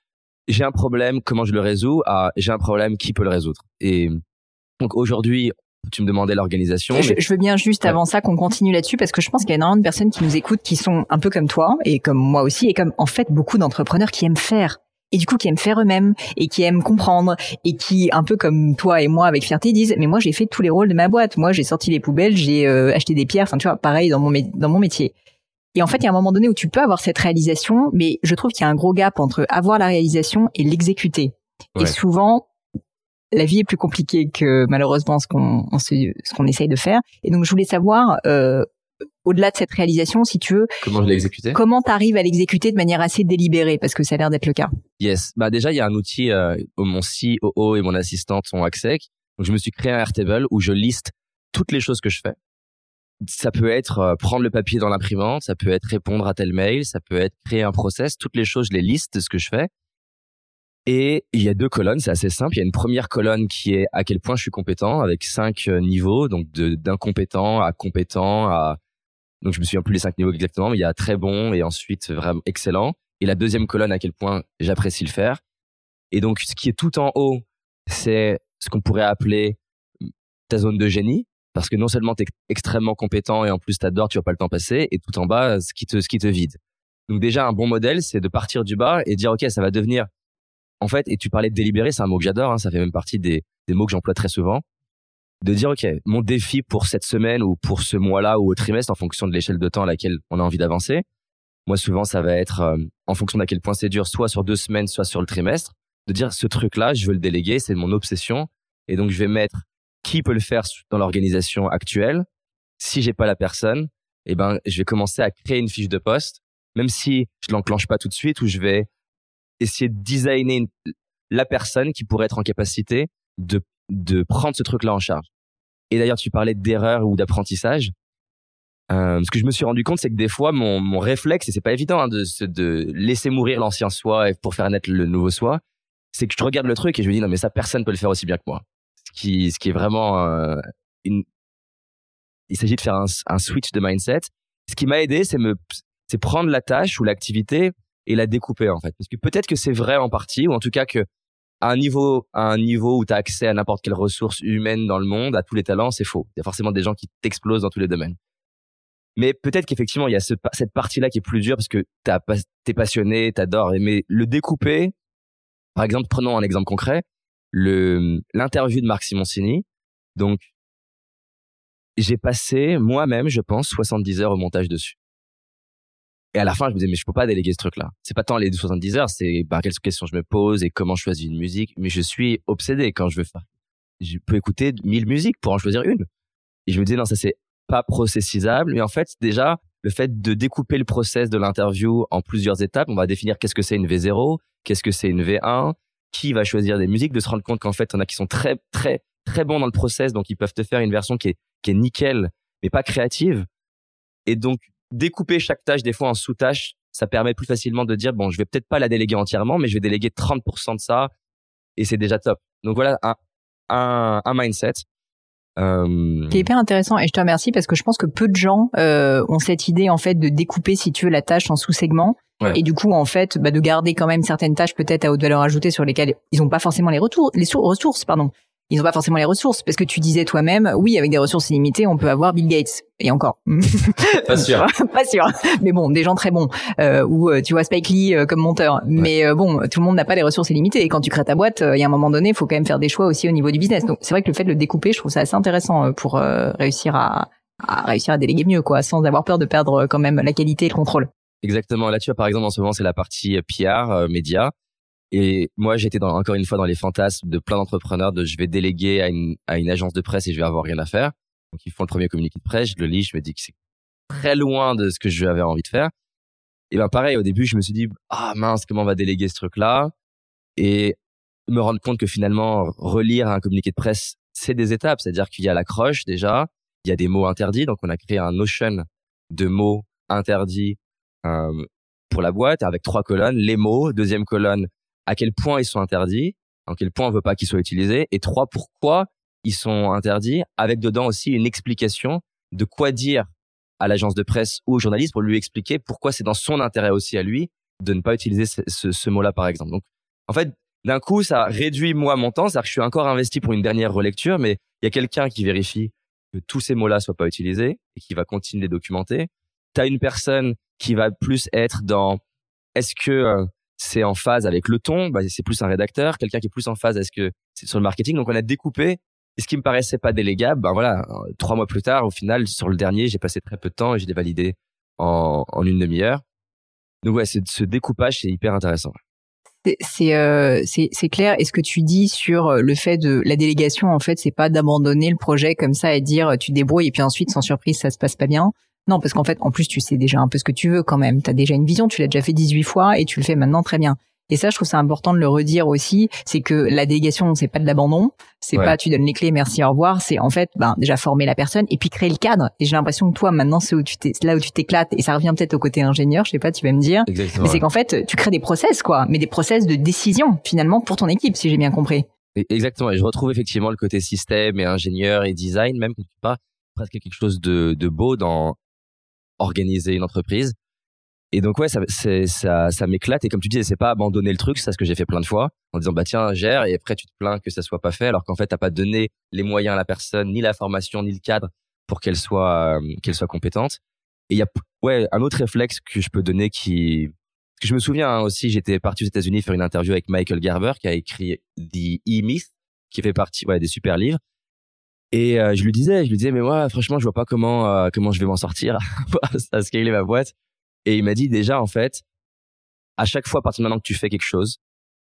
j'ai un problème, comment je le résous à j'ai un problème, qui peut le résoudre. Et donc aujourd'hui, tu me demandais l'organisation. Je, je, veux bien juste avant ça qu'on continue là-dessus parce que je pense qu'il y a énormément de personnes qui nous écoutent qui sont un peu comme toi et comme moi aussi et comme en fait beaucoup d'entrepreneurs qui aiment faire. Et du coup qui aiment faire eux-mêmes et qui aiment comprendre et qui un peu comme toi et moi avec fierté disent mais moi j'ai fait tous les rôles de ma boîte. Moi j'ai sorti les poubelles j'ai euh, acheté des pierres enfin tu vois pareil dans mon dans mon métier. Et en fait il y a un moment donné où tu peux avoir cette réalisation mais je trouve qu'il y a un gros gap entre avoir la réalisation et l'exécuter. Et souvent la vie est plus compliquée que malheureusement ce qu'on ce qu'on essaye de faire et donc je voulais savoir euh, au-delà de cette réalisation, si tu veux. Comment je l'ai exécuté? Comment t'arrives à l'exécuter de manière assez délibérée? Parce que ça a l'air d'être le cas. Yes. Bah déjà, il y a un outil euh, où mon COO et mon assistante sont accès. Donc je me suis créé un Airtable où je liste toutes les choses que je fais. Ça peut être euh, prendre le papier dans l'imprimante, ça peut être répondre à tel mail, ça peut être créer un process. Toutes les choses, je les liste de ce que je fais. Et il y a deux colonnes, c'est assez simple. Il y a une première colonne qui est à quel point je suis compétent, avec cinq euh, niveaux, donc d'incompétent à compétent à donc je me souviens plus les cinq niveaux exactement, mais il y a très bon et ensuite vraiment excellent. Et la deuxième colonne à quel point j'apprécie le faire. Et donc ce qui est tout en haut, c'est ce qu'on pourrait appeler ta zone de génie, parce que non seulement tu es extrêmement compétent et en plus t'adores, tu vas pas le temps passer, et tout en bas, ce qui te, ce qui te vide. Donc déjà, un bon modèle, c'est de partir du bas et dire, OK, ça va devenir, en fait, et tu parlais de délibérer, c'est un mot que j'adore, hein, ça fait même partie des, mots que j'emploie très souvent, de dire, OK, mon défi pour cette semaine ou pour ce mois-là ou au trimestre, en fonction de l'échelle de temps à laquelle on a envie d'avancer. Moi, souvent, ça va être, euh, en fonction d'à quel point c'est dur, soit sur deux semaines, soit sur le trimestre, de dire, ce truc-là, je veux le déléguer, c'est mon obsession. Et donc, je vais mettre qui peut le faire dans l'organisation actuelle. Si j'ai pas la personne, eh ben, je vais commencer à créer une fiche de poste, même si je l'enclenche pas tout de suite, ou je vais essayer de designer la personne qui pourrait être en capacité de, de prendre ce truc-là en charge. Et d'ailleurs, tu parlais d'erreur ou d'apprentissage. Euh, ce que je me suis rendu compte, c'est que des fois, mon, mon réflexe, et c'est pas évident hein, de, de laisser mourir l'ancien soi pour faire naître le nouveau soi, c'est que je regarde le truc et je me dis non mais ça personne peut le faire aussi bien que moi qui, ce qui est vraiment euh, une. Il s'agit de faire un, un, switch de mindset. Ce qui m'a aidé, c'est me, c'est prendre la tâche ou l'activité et la découper en fait. Parce que peut-être que c'est vrai en partie, ou en tout cas que à un niveau, à un niveau où tu as accès à n'importe quelle ressource humaine dans le monde, à tous les talents, c'est faux. Il y a forcément des gens qui t'explosent dans tous les domaines. Mais peut-être qu'effectivement, il y a ce, cette partie-là qui est plus dure parce que t'es passionné, t'adores. Mais le découper, par exemple, prenons un exemple concret l'interview de Marc Simoncini. Donc, j'ai passé moi-même, je pense, 70 heures au montage dessus. Et à la fin, je me disais, mais je peux pas déléguer ce truc-là. C'est pas tant les 70 heures, c'est bah, quelles questions je me pose et comment je choisis une musique. Mais je suis obsédé quand je veux faire. Je peux écouter 1000 musiques pour en choisir une. Et je me disais, non, ça c'est pas processisable. Mais en fait, déjà, le fait de découper le process de l'interview en plusieurs étapes, on va définir qu'est-ce que c'est une V0, qu'est-ce que c'est une V1, qui va choisir des musiques, de se rendre compte qu'en fait, on a qui sont très, très, très bons dans le process, donc ils peuvent te faire une version qui est, qui est nickel, mais pas créative. Et donc, découper chaque tâche des fois en sous-tâches, ça permet plus facilement de dire, bon, je vais peut-être pas la déléguer entièrement, mais je vais déléguer 30% de ça, et c'est déjà top. Donc voilà, un, un, un mindset. Euh... C'est hyper intéressant et je te remercie parce que je pense que peu de gens euh, ont cette idée en fait de découper si tu veux la tâche en sous-segments et du coup, en fait, bah, de garder quand même certaines tâches peut-être à haute valeur ajoutée sur lesquelles ils n'ont pas forcément les retours, les ressources, pardon. Ils n'ont pas forcément les ressources parce que tu disais toi-même, oui, avec des ressources illimitées, on peut avoir Bill Gates et encore. pas sûr. pas sûr. Mais bon, des gens très bons euh, ou euh, tu vois Spike Lee euh, comme monteur. Mais euh, bon, tout le monde n'a pas les ressources illimitées et quand tu crées ta boîte, il y a un moment donné, il faut quand même faire des choix aussi au niveau du business. Donc c'est vrai que le fait de le découper, je trouve ça assez intéressant pour réussir à, à réussir à déléguer mieux, quoi, sans avoir peur de perdre quand même la qualité et le contrôle. Exactement. Là, tu vois, par exemple, en ce moment, c'est la partie euh, PR, euh, média. Et moi, j'étais dans, encore une fois dans les fantasmes de plein d'entrepreneurs de je vais déléguer à une, à une agence de presse et je vais avoir rien à faire. Donc, ils font le premier communiqué de presse, je le lis, je me dis que c'est très loin de ce que je avais envie de faire. Et ben, pareil, au début, je me suis dit, ah mince, comment on va déléguer ce truc-là? Et me rendre compte que finalement, relire un communiqué de presse, c'est des étapes. C'est-à-dire qu'il y a l'accroche déjà, il y a des mots interdits. Donc, on a créé un notion de mots interdits euh, pour la boîte avec trois colonnes, les mots, deuxième colonne, à quel point ils sont interdits, en quel point on veut pas qu'ils soient utilisés, et trois, pourquoi ils sont interdits, avec dedans aussi une explication de quoi dire à l'agence de presse ou au journaliste pour lui expliquer pourquoi c'est dans son intérêt aussi à lui de ne pas utiliser ce, ce, mot-là, par exemple. Donc, en fait, d'un coup, ça réduit moi mon temps, c'est-à-dire que je suis encore investi pour une dernière relecture, mais il y a quelqu'un qui vérifie que tous ces mots-là soient pas utilisés et qui va continuer de les documenter. Tu as une personne qui va plus être dans est-ce que euh, c'est en phase avec le ton bah, c'est plus un rédacteur quelqu'un qui est plus en phase est-ce que c'est sur le marketing donc on a découpé et ce qui me paraissait pas délégable ben voilà trois mois plus tard au final sur le dernier j'ai passé très peu de temps et j'ai dévalidé en, en une demi-heure donc ouais ce découpage c'est hyper intéressant c'est euh, c'est clair. Et ce que tu dis sur euh, le fait de la délégation, en fait, c'est pas d'abandonner le projet comme ça et dire tu débrouilles et puis ensuite sans surprise ça se passe pas bien. Non, parce qu'en fait, en plus, tu sais déjà un peu ce que tu veux quand même. Tu as déjà une vision, tu l'as déjà fait 18 fois et tu le fais maintenant très bien. Et ça, je trouve ça important de le redire aussi, c'est que la délégation, c'est pas de l'abandon, c'est pas tu donnes les clés, merci, au revoir, c'est en fait, ben, déjà former la personne et puis créer le cadre. Et j'ai l'impression que toi, maintenant, c'est où tu là où tu t'éclates, et ça revient peut-être au côté ingénieur, je sais pas, tu vas me dire. mais c'est qu'en fait, tu crées des process, quoi, mais des process de décision, finalement, pour ton équipe, si j'ai bien compris. Exactement. Et je retrouve effectivement le côté système et ingénieur et design, même pas presque quelque chose de, de beau dans organiser une entreprise. Et donc ouais, ça, ça, m'éclate. Et comme tu dis, c'est pas abandonner le truc, c'est ce que j'ai fait plein de fois, en disant bah tiens gère, et après tu te plains que ça soit pas fait, alors qu'en fait t'as pas donné les moyens à la personne, ni la formation, ni le cadre pour qu'elle soit euh, soit compétente. Et il y a ouais un autre réflexe que je peux donner qui que je me souviens hein, aussi, j'étais parti aux États-Unis faire une interview avec Michael Garber qui a écrit The E-Myth, qui fait partie ouais, des super livres. Et euh, je lui disais, je lui disais, mais moi, franchement, je vois pas comment euh, comment je vais m'en sortir à scaler ma boîte. Et il m'a dit déjà, en fait, à chaque fois, à partir de maintenant que tu fais quelque chose,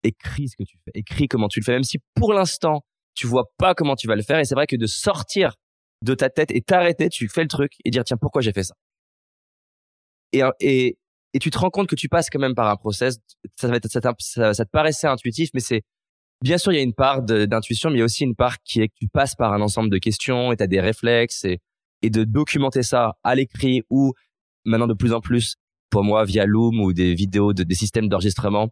écris ce que tu fais, écris comment tu le fais, même si pour l'instant tu vois pas comment tu vas le faire. Et c'est vrai que de sortir de ta tête et t'arrêter, tu fais le truc et dire tiens pourquoi j'ai fait ça? Et, et et tu te rends compte que tu passes quand même par un process. Ça, ça, ça, ça te paraissait intuitif, mais c'est bien sûr il y a une part d'intuition, mais il y a aussi une part qui est que tu passes par un ensemble de questions et tu as des réflexes et, et de documenter ça à l'écrit ou maintenant de plus en plus pour moi via Loom ou des vidéos de, des systèmes d'enregistrement.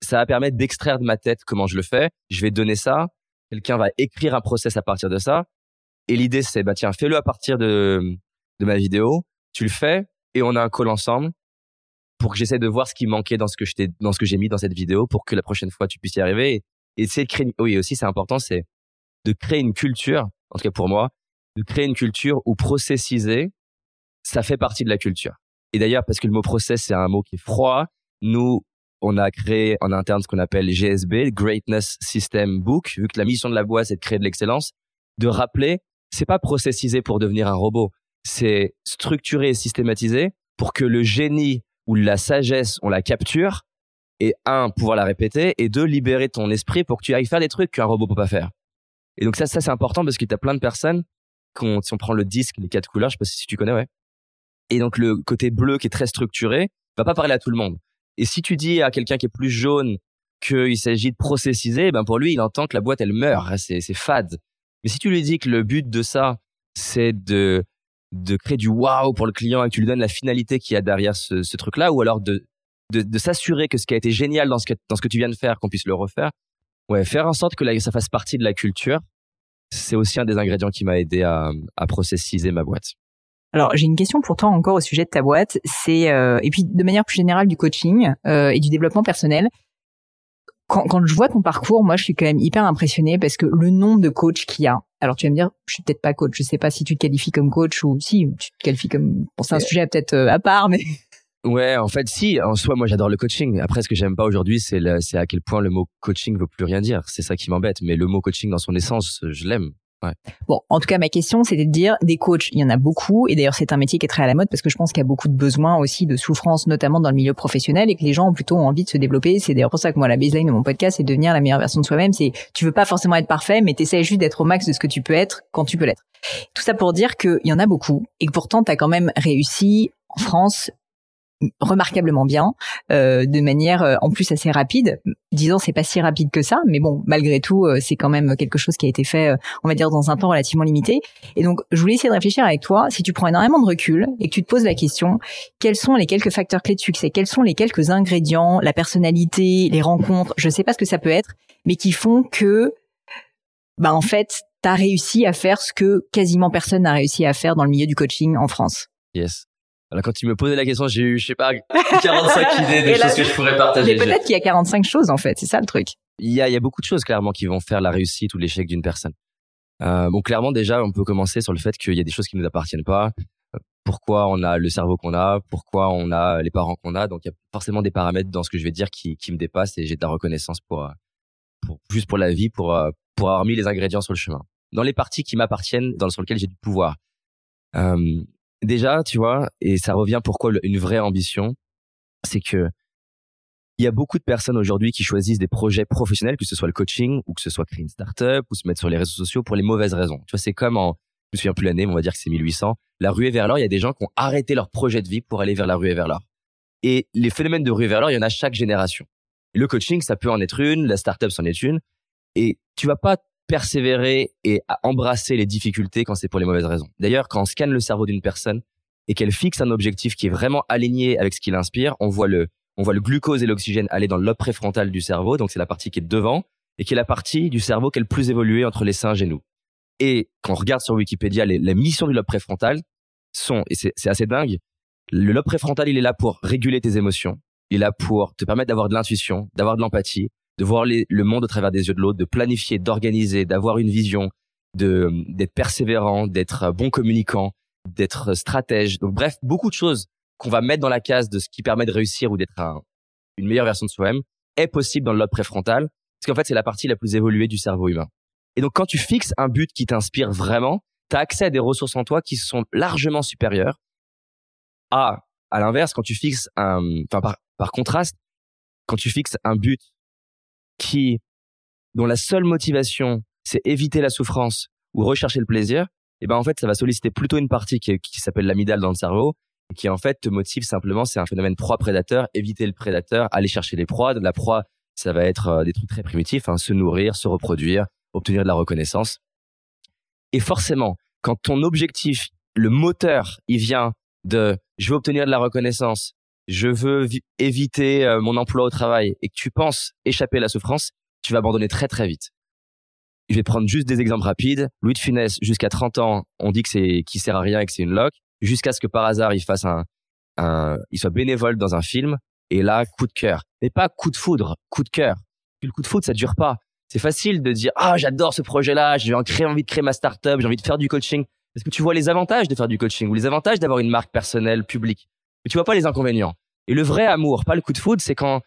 Ça va permettre d'extraire de ma tête comment je le fais. Je vais donner ça. Quelqu'un va écrire un process à partir de ça. Et l'idée, c'est, bah, tiens, fais-le à partir de, de ma vidéo. Tu le fais et on a un call ensemble pour que j'essaie de voir ce qui manquait dans ce que dans ce que j'ai mis dans cette vidéo pour que la prochaine fois tu puisses y arriver et, essayer de créer, oui, aussi, c'est important, c'est de créer une culture, en tout cas pour moi, de créer une culture où processiser, ça fait partie de la culture. Et d'ailleurs, parce que le mot process, c'est un mot qui est froid, nous, on a créé en interne ce qu'on appelle GSB, Greatness System Book, vu que la mission de la boîte, c'est de créer de l'excellence, de rappeler, c'est pas processiser pour devenir un robot, c'est structurer et systématiser pour que le génie ou la sagesse, on la capture, et un, pouvoir la répéter, et deux, libérer ton esprit pour que tu ailles faire des trucs qu'un robot peut pas faire. Et donc ça, ça c'est important parce que tu as plein de personnes, si on prend le disque, les quatre couleurs, je sais pas si tu connais, ouais, et donc le côté bleu qui est très structuré va pas parler à tout le monde. Et si tu dis à quelqu'un qui est plus jaune qu'il s'agit de processiser, ben pour lui, il entend que la boîte elle meurt, c'est c'est fade. Mais si tu lui dis que le but de ça, c'est de de créer du wow pour le client et que tu lui donnes la finalité qu'il y a derrière ce, ce truc-là, ou alors de de, de s'assurer que ce qui a été génial dans ce que dans ce que tu viens de faire, qu'on puisse le refaire. Ouais, faire en sorte que ça fasse partie de la culture, c'est aussi un des ingrédients qui m'a aidé à à processiser ma boîte. Alors j'ai une question pour toi encore au sujet de ta boîte, c'est euh, et puis de manière plus générale du coaching euh, et du développement personnel. Quand, quand je vois ton parcours, moi je suis quand même hyper impressionnée parce que le nombre de coachs qu'il y a. Alors tu vas me dire, je suis peut-être pas coach, je sais pas si tu te qualifies comme coach ou si tu te qualifies comme. Bon c'est un sujet peut-être euh, à part, mais. Ouais, en fait, si. En soi, moi, j'adore le coaching. Après, ce que j'aime pas aujourd'hui, c'est à quel point le mot coaching veut plus rien dire. C'est ça qui m'embête. Mais le mot coaching, dans son essence, je l'aime. Ouais. Bon, en tout cas, ma question, c'était de dire des coachs, il y en a beaucoup, et d'ailleurs, c'est un métier qui est très à la mode parce que je pense qu'il y a beaucoup de besoins aussi de souffrance, notamment dans le milieu professionnel, et que les gens ont plutôt envie de se développer. C'est d'ailleurs pour ça que moi, la baseline de mon podcast, c'est de devenir la meilleure version de soi-même. C'est tu veux pas forcément être parfait, mais t'essayes juste d'être au max de ce que tu peux être quand tu peux l'être. Tout ça pour dire qu'il y en a beaucoup, et que pourtant, tu as quand même réussi en France remarquablement bien, euh, de manière euh, en plus assez rapide. Disons c'est pas si rapide que ça, mais bon malgré tout euh, c'est quand même quelque chose qui a été fait, on va dire dans un temps relativement limité. Et donc je voulais essayer de réfléchir avec toi, si tu prends énormément de recul et que tu te poses la question, quels sont les quelques facteurs clés de succès, quels sont les quelques ingrédients, la personnalité, les rencontres, je sais pas ce que ça peut être, mais qui font que bah en fait t'as réussi à faire ce que quasiment personne n'a réussi à faire dans le milieu du coaching en France. Yes. Alors quand tu me posais la question, j'ai eu, je sais pas, 45 idées de choses que je pourrais partager. Mais peut-être qu'il y a 45 choses en fait, c'est ça le truc. Il y a, il y a beaucoup de choses clairement qui vont faire la réussite ou l'échec d'une personne. Euh, bon, clairement déjà, on peut commencer sur le fait qu'il y a des choses qui nous appartiennent pas. Pourquoi on a le cerveau qu'on a, pourquoi on a les parents qu'on a? Donc il y a forcément des paramètres dans ce que je vais dire qui, qui me dépassent et j'ai de la reconnaissance pour, euh, pour juste pour la vie, pour euh, pour avoir mis les ingrédients sur le chemin. Dans les parties qui m'appartiennent, dans sur lesquelles j'ai du pouvoir. Euh, déjà, tu vois, et ça revient pourquoi une vraie ambition, c'est que il y a beaucoup de personnes aujourd'hui qui choisissent des projets professionnels, que ce soit le coaching ou que ce soit créer une startup ou se mettre sur les réseaux sociaux pour les mauvaises raisons. Tu vois, c'est comme en, je me souviens plus l'année, mais on va dire que c'est 1800, la ruée vers l'or, il y a des gens qui ont arrêté leur projet de vie pour aller vers la ruée vers l'or. Et les phénomènes de ruée vers l'or, il y en a chaque génération. Le coaching, ça peut en être une, la startup, c'en est une. Et tu vas pas persévérer et à embrasser les difficultés quand c'est pour les mauvaises raisons. D'ailleurs, quand on scanne le cerveau d'une personne et qu'elle fixe un objectif qui est vraiment aligné avec ce qui l'inspire, on voit le, on voit le glucose et l'oxygène aller dans le lobe préfrontal du cerveau, donc c'est la partie qui est devant, et qui est la partie du cerveau qui est le plus évoluée entre les singes et nous. Et quand on regarde sur Wikipédia, les, les missions du lobe préfrontal sont, et c'est assez dingue, Le lobe préfrontal, il est là pour réguler tes émotions. Il est là pour te permettre d'avoir de l'intuition, d'avoir de l'empathie, de voir le monde au travers des yeux de l'autre, de planifier, d'organiser, d'avoir une vision, de d'être persévérant, d'être bon communicant, d'être stratège. Donc bref, beaucoup de choses qu'on va mettre dans la case de ce qui permet de réussir ou d'être une meilleure version de soi-même est possible dans le préfrontal parce qu'en fait c'est la partie la plus évoluée du cerveau humain. Et donc quand tu fixes un but qui t'inspire vraiment, tu as accès à des ressources en toi qui sont largement supérieures à à l'inverse quand tu fixes un enfin par, par contraste quand tu fixes un but qui, dont la seule motivation, c'est éviter la souffrance ou rechercher le plaisir, et eh ben en fait, ça va solliciter plutôt une partie qui, qui s'appelle l'amygdale dans le cerveau, qui en fait te motive simplement, c'est un phénomène proie-prédateur, éviter le prédateur, aller chercher les proies. La proie, ça va être euh, des trucs très primitifs, hein, se nourrir, se reproduire, obtenir de la reconnaissance. Et forcément, quand ton objectif, le moteur, il vient de je veux obtenir de la reconnaissance, je veux éviter euh, mon emploi au travail et que tu penses échapper à la souffrance, tu vas abandonner très très vite. Je vais prendre juste des exemples rapides. Louis de Funès, jusqu'à 30 ans, on dit que c'est qui sert à rien et que c'est une loque, jusqu'à ce que par hasard il fasse un, un, il soit bénévole dans un film. Et là, coup de cœur. Mais pas coup de foudre, coup de cœur. le coup de foudre, ça dure pas. C'est facile de dire ah j'adore ce projet-là, j'ai envie de créer ma startup, j'ai envie de faire du coaching. Est-ce que tu vois les avantages de faire du coaching ou les avantages d'avoir une marque personnelle publique mais tu vois pas les inconvénients. Et le vrai amour, pas le coup de foudre, c'est quand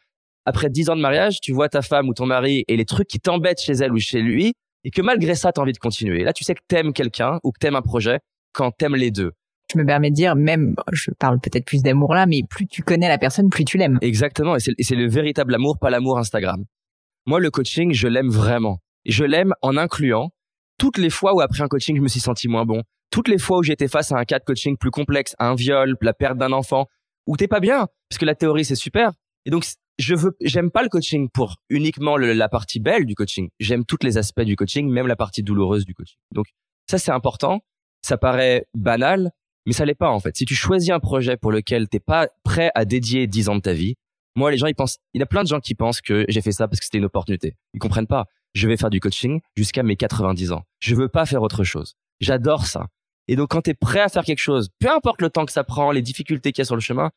après dix ans de mariage, tu vois ta femme ou ton mari et les trucs qui t'embêtent chez elle ou chez lui, et que malgré ça, tu as envie de continuer. Là, tu sais que t'aimes quelqu'un ou que t'aimes un projet quand t'aimes les deux. Je me permets de dire, même, je parle peut-être plus d'amour là, mais plus tu connais la personne, plus tu l'aimes. Exactement. Et c'est le véritable amour, pas l'amour Instagram. Moi, le coaching, je l'aime vraiment. Et je l'aime en incluant toutes les fois où après un coaching, je me suis senti moins bon, toutes les fois où j'étais face à un cas de coaching plus complexe, un viol, la perte d'un enfant, où t'es pas bien, parce que la théorie c'est super. Et donc je veux, j'aime pas le coaching pour uniquement la partie belle du coaching. J'aime tous les aspects du coaching, même la partie douloureuse du coaching. Donc ça c'est important. Ça paraît banal, mais ça l'est pas en fait. Si tu choisis un projet pour lequel t'es pas prêt à dédier 10 ans de ta vie, moi les gens ils pensent, il y a plein de gens qui pensent que j'ai fait ça parce que c'était une opportunité. Ils comprennent pas. Je vais faire du coaching jusqu'à mes 90 ans. Je veux pas faire autre chose. J'adore ça. Et donc, quand tu es prêt à faire quelque chose, peu importe le temps que ça prend, les difficultés qu'il y a sur le chemin,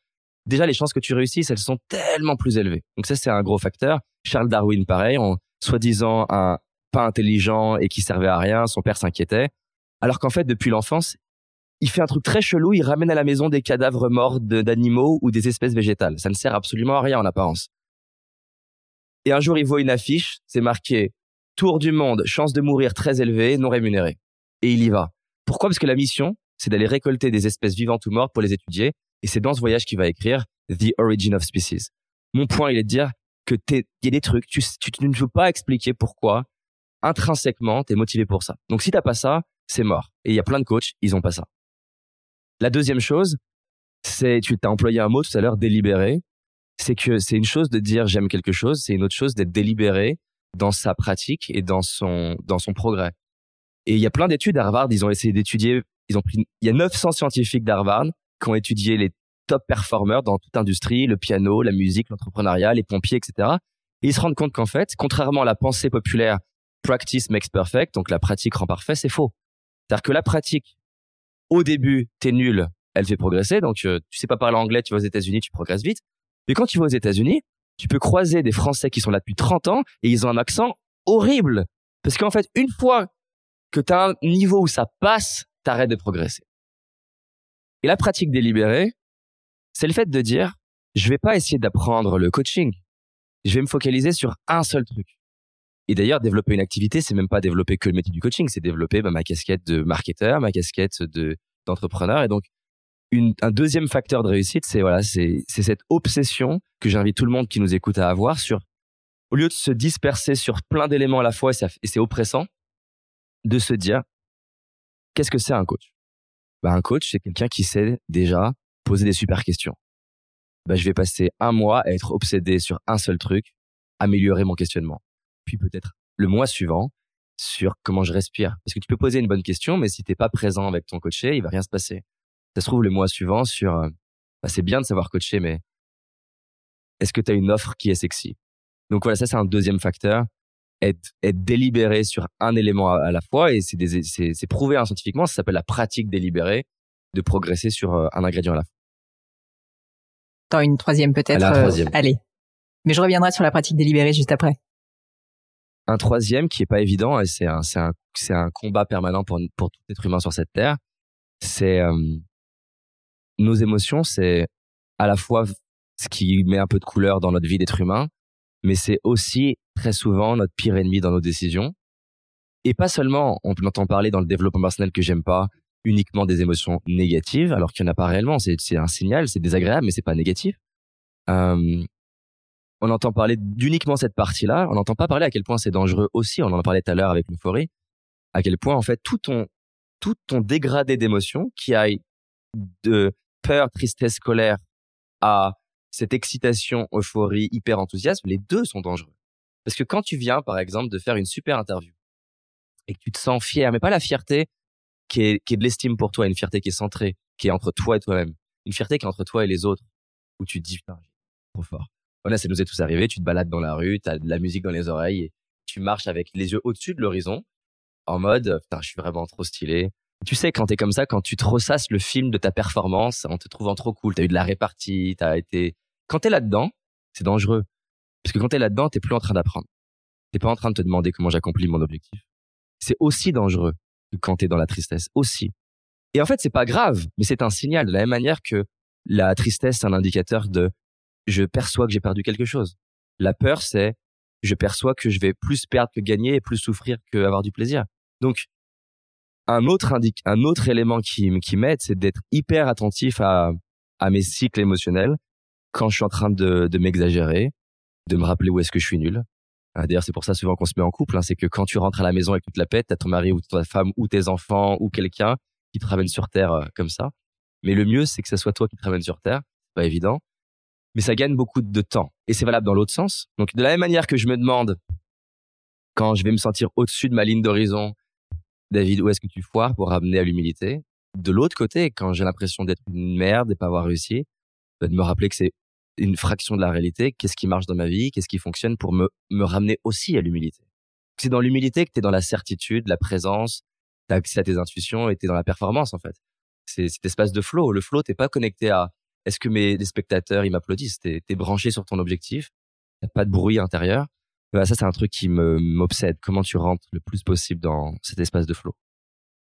déjà, les chances que tu réussisses, elles sont tellement plus élevées. Donc ça, c'est un gros facteur. Charles Darwin, pareil, en soi-disant un pas intelligent et qui servait à rien, son père s'inquiétait. Alors qu'en fait, depuis l'enfance, il fait un truc très chelou, il ramène à la maison des cadavres morts d'animaux ou des espèces végétales. Ça ne sert absolument à rien en apparence. Et un jour, il voit une affiche, c'est marqué Tour du monde, chance de mourir très élevée, non rémunérée. Et il y va. Pourquoi? Parce que la mission, c'est d'aller récolter des espèces vivantes ou mortes pour les étudier. Et c'est dans ce voyage qu'il va écrire The Origin of Species. Mon point, il est de dire que il y a des trucs, tu, tu, ne peux pas expliquer pourquoi intrinsèquement t'es motivé pour ça. Donc si t'as pas ça, c'est mort. Et il y a plein de coachs, ils ont pas ça. La deuxième chose, c'est tu t'as employé un mot tout à l'heure, délibéré. C'est que c'est une chose de dire j'aime quelque chose, c'est une autre chose d'être délibéré dans sa pratique et dans son dans son progrès. Et il y a plein d'études à Harvard, ils ont essayé d'étudier, ils ont pris, il y a 900 scientifiques d'Harvard qui ont étudié les top performers dans toute industrie, le piano, la musique, l'entrepreneuriat, les pompiers, etc. Et ils se rendent compte qu'en fait, contrairement à la pensée populaire, practice makes perfect, donc la pratique rend parfait, c'est faux. C'est-à-dire que la pratique, au début, t'es nul, elle fait progresser. Donc, euh, tu sais pas parler anglais, tu vas aux États-Unis, tu progresses vite. Mais quand tu vas aux États-Unis, tu peux croiser des Français qui sont là depuis 30 ans et ils ont un accent horrible. Parce qu'en fait, une fois que tu as un niveau où ça passe, t'arrêtes de progresser. Et la pratique délibérée, c'est le fait de dire, je vais pas essayer d'apprendre le coaching. Je vais me focaliser sur un seul truc. Et d'ailleurs, développer une activité, c'est même pas développer que le métier du coaching, c'est développer bah, ma casquette de marketeur, ma casquette de d'entrepreneur. Et donc, un deuxième facteur de réussite, c'est voilà, c'est cette obsession que j'invite tout le monde qui nous écoute à avoir sur, au lieu de se disperser sur plein d'éléments à la fois et c'est oppressant, de se dire qu'est-ce que c'est un coach? Bah, Un coach, c'est quelqu'un qui sait déjà poser des super questions. Bah, je vais passer un mois à être obsédé sur un seul truc, améliorer mon questionnement. Puis peut-être le mois suivant sur comment je respire. Parce que tu peux poser une bonne question, mais si t'es pas présent avec ton coaché, il va rien se passer. Ça se trouve le mois suivant sur, euh, bah, c'est bien de savoir coacher, mais est-ce que tu as une offre qui est sexy? Donc voilà, ça c'est un deuxième facteur être, être délibéré sur un élément à, la fois et c'est, c'est, prouvé hein, scientifiquement, ça s'appelle la pratique délibérée de progresser sur euh, un ingrédient à la fois. T'en une troisième peut-être. Troisième. allez. Mais je reviendrai sur la pratique délibérée juste après. Un troisième qui est pas évident et c'est un c'est un c'est un combat permanent pour pour tout être humain sur cette terre. C'est nos émotions, c'est à la fois ce qui met un peu de couleur dans notre vie d'être humain, mais c'est aussi très souvent notre pire ennemi dans nos décisions. Et pas seulement, on entend parler dans le développement personnel que j'aime pas, uniquement des émotions négatives, alors qu'il n'y en a pas réellement. C'est, un signal, c'est désagréable, mais c'est pas négatif. Euh, on entend parler d'uniquement cette partie-là. On n'entend pas parler à quel point c'est dangereux aussi. On en parlé tout à l'heure avec l'euphorie. À quel point, en fait, tout ton, tout ton dégradé d'émotions qui aille de peur, tristesse, colère à cette excitation, euphorie, hyper enthousiasme, les deux sont dangereux. Parce que quand tu viens, par exemple, de faire une super interview et que tu te sens fier, mais pas la fierté qui est, qui est de l'estime pour toi, une fierté qui est centrée, qui est entre toi et toi-même, une fierté qui est entre toi et les autres, où tu te dis, putain, trop fort. Voilà, ça nous est tous arrivé, tu te balades dans la rue, tu as de la musique dans les oreilles et tu marches avec les yeux au-dessus de l'horizon, en mode, putain, je suis vraiment trop stylé. Tu sais, quand t'es comme ça, quand tu te ressasses le film de ta performance en te trouvant trop cool, t'as eu de la répartie, t'as été, quand t'es là-dedans, c'est dangereux. Parce que quand t'es là-dedans, t'es plus en train d'apprendre. T'es pas en train de te demander comment j'accomplis mon objectif. C'est aussi dangereux que quand t'es dans la tristesse. Aussi. Et en fait, c'est pas grave, mais c'est un signal de la même manière que la tristesse, c'est un indicateur de je perçois que j'ai perdu quelque chose. La peur, c'est je perçois que je vais plus perdre que gagner et plus souffrir que avoir du plaisir. Donc, un autre indique, un autre élément qui, m'aide, c'est d'être hyper attentif à mes cycles émotionnels quand je suis en train de, m'exagérer, de me rappeler où est-ce que je suis nul. Ah, d'ailleurs, c'est pour ça souvent qu'on se met en couple. Hein, c'est que quand tu rentres à la maison avec toute la pète, t'as ton mari ou ta femme ou tes enfants ou quelqu'un qui te ramène sur terre euh, comme ça. Mais le mieux, c'est que ce soit toi qui te ramène sur terre. Pas évident, mais ça gagne beaucoup de temps. Et c'est valable dans l'autre sens. Donc, de la même manière que je me demande quand je vais me sentir au-dessus de ma ligne d'horizon, David, où est-ce que tu foires pour ramener à l'humilité? De l'autre côté, quand j'ai l'impression d'être une merde et pas avoir réussi, bah, de me rappeler que c'est une fraction de la réalité, qu'est-ce qui marche dans ma vie, qu'est-ce qui fonctionne pour me, me ramener aussi à l'humilité. C'est dans l'humilité que tu es dans la certitude, la présence, tu as accès à tes intuitions et tu es dans la performance en fait. C'est cet espace de flow. Le flow, t'es pas connecté à est-ce que mes spectateurs ils m'applaudissent, t'es es branché sur ton objectif, t'as pas de bruit intérieur. Bah, ça c'est un truc qui m'obsède. Comment tu rentres le plus possible dans cet espace de flow?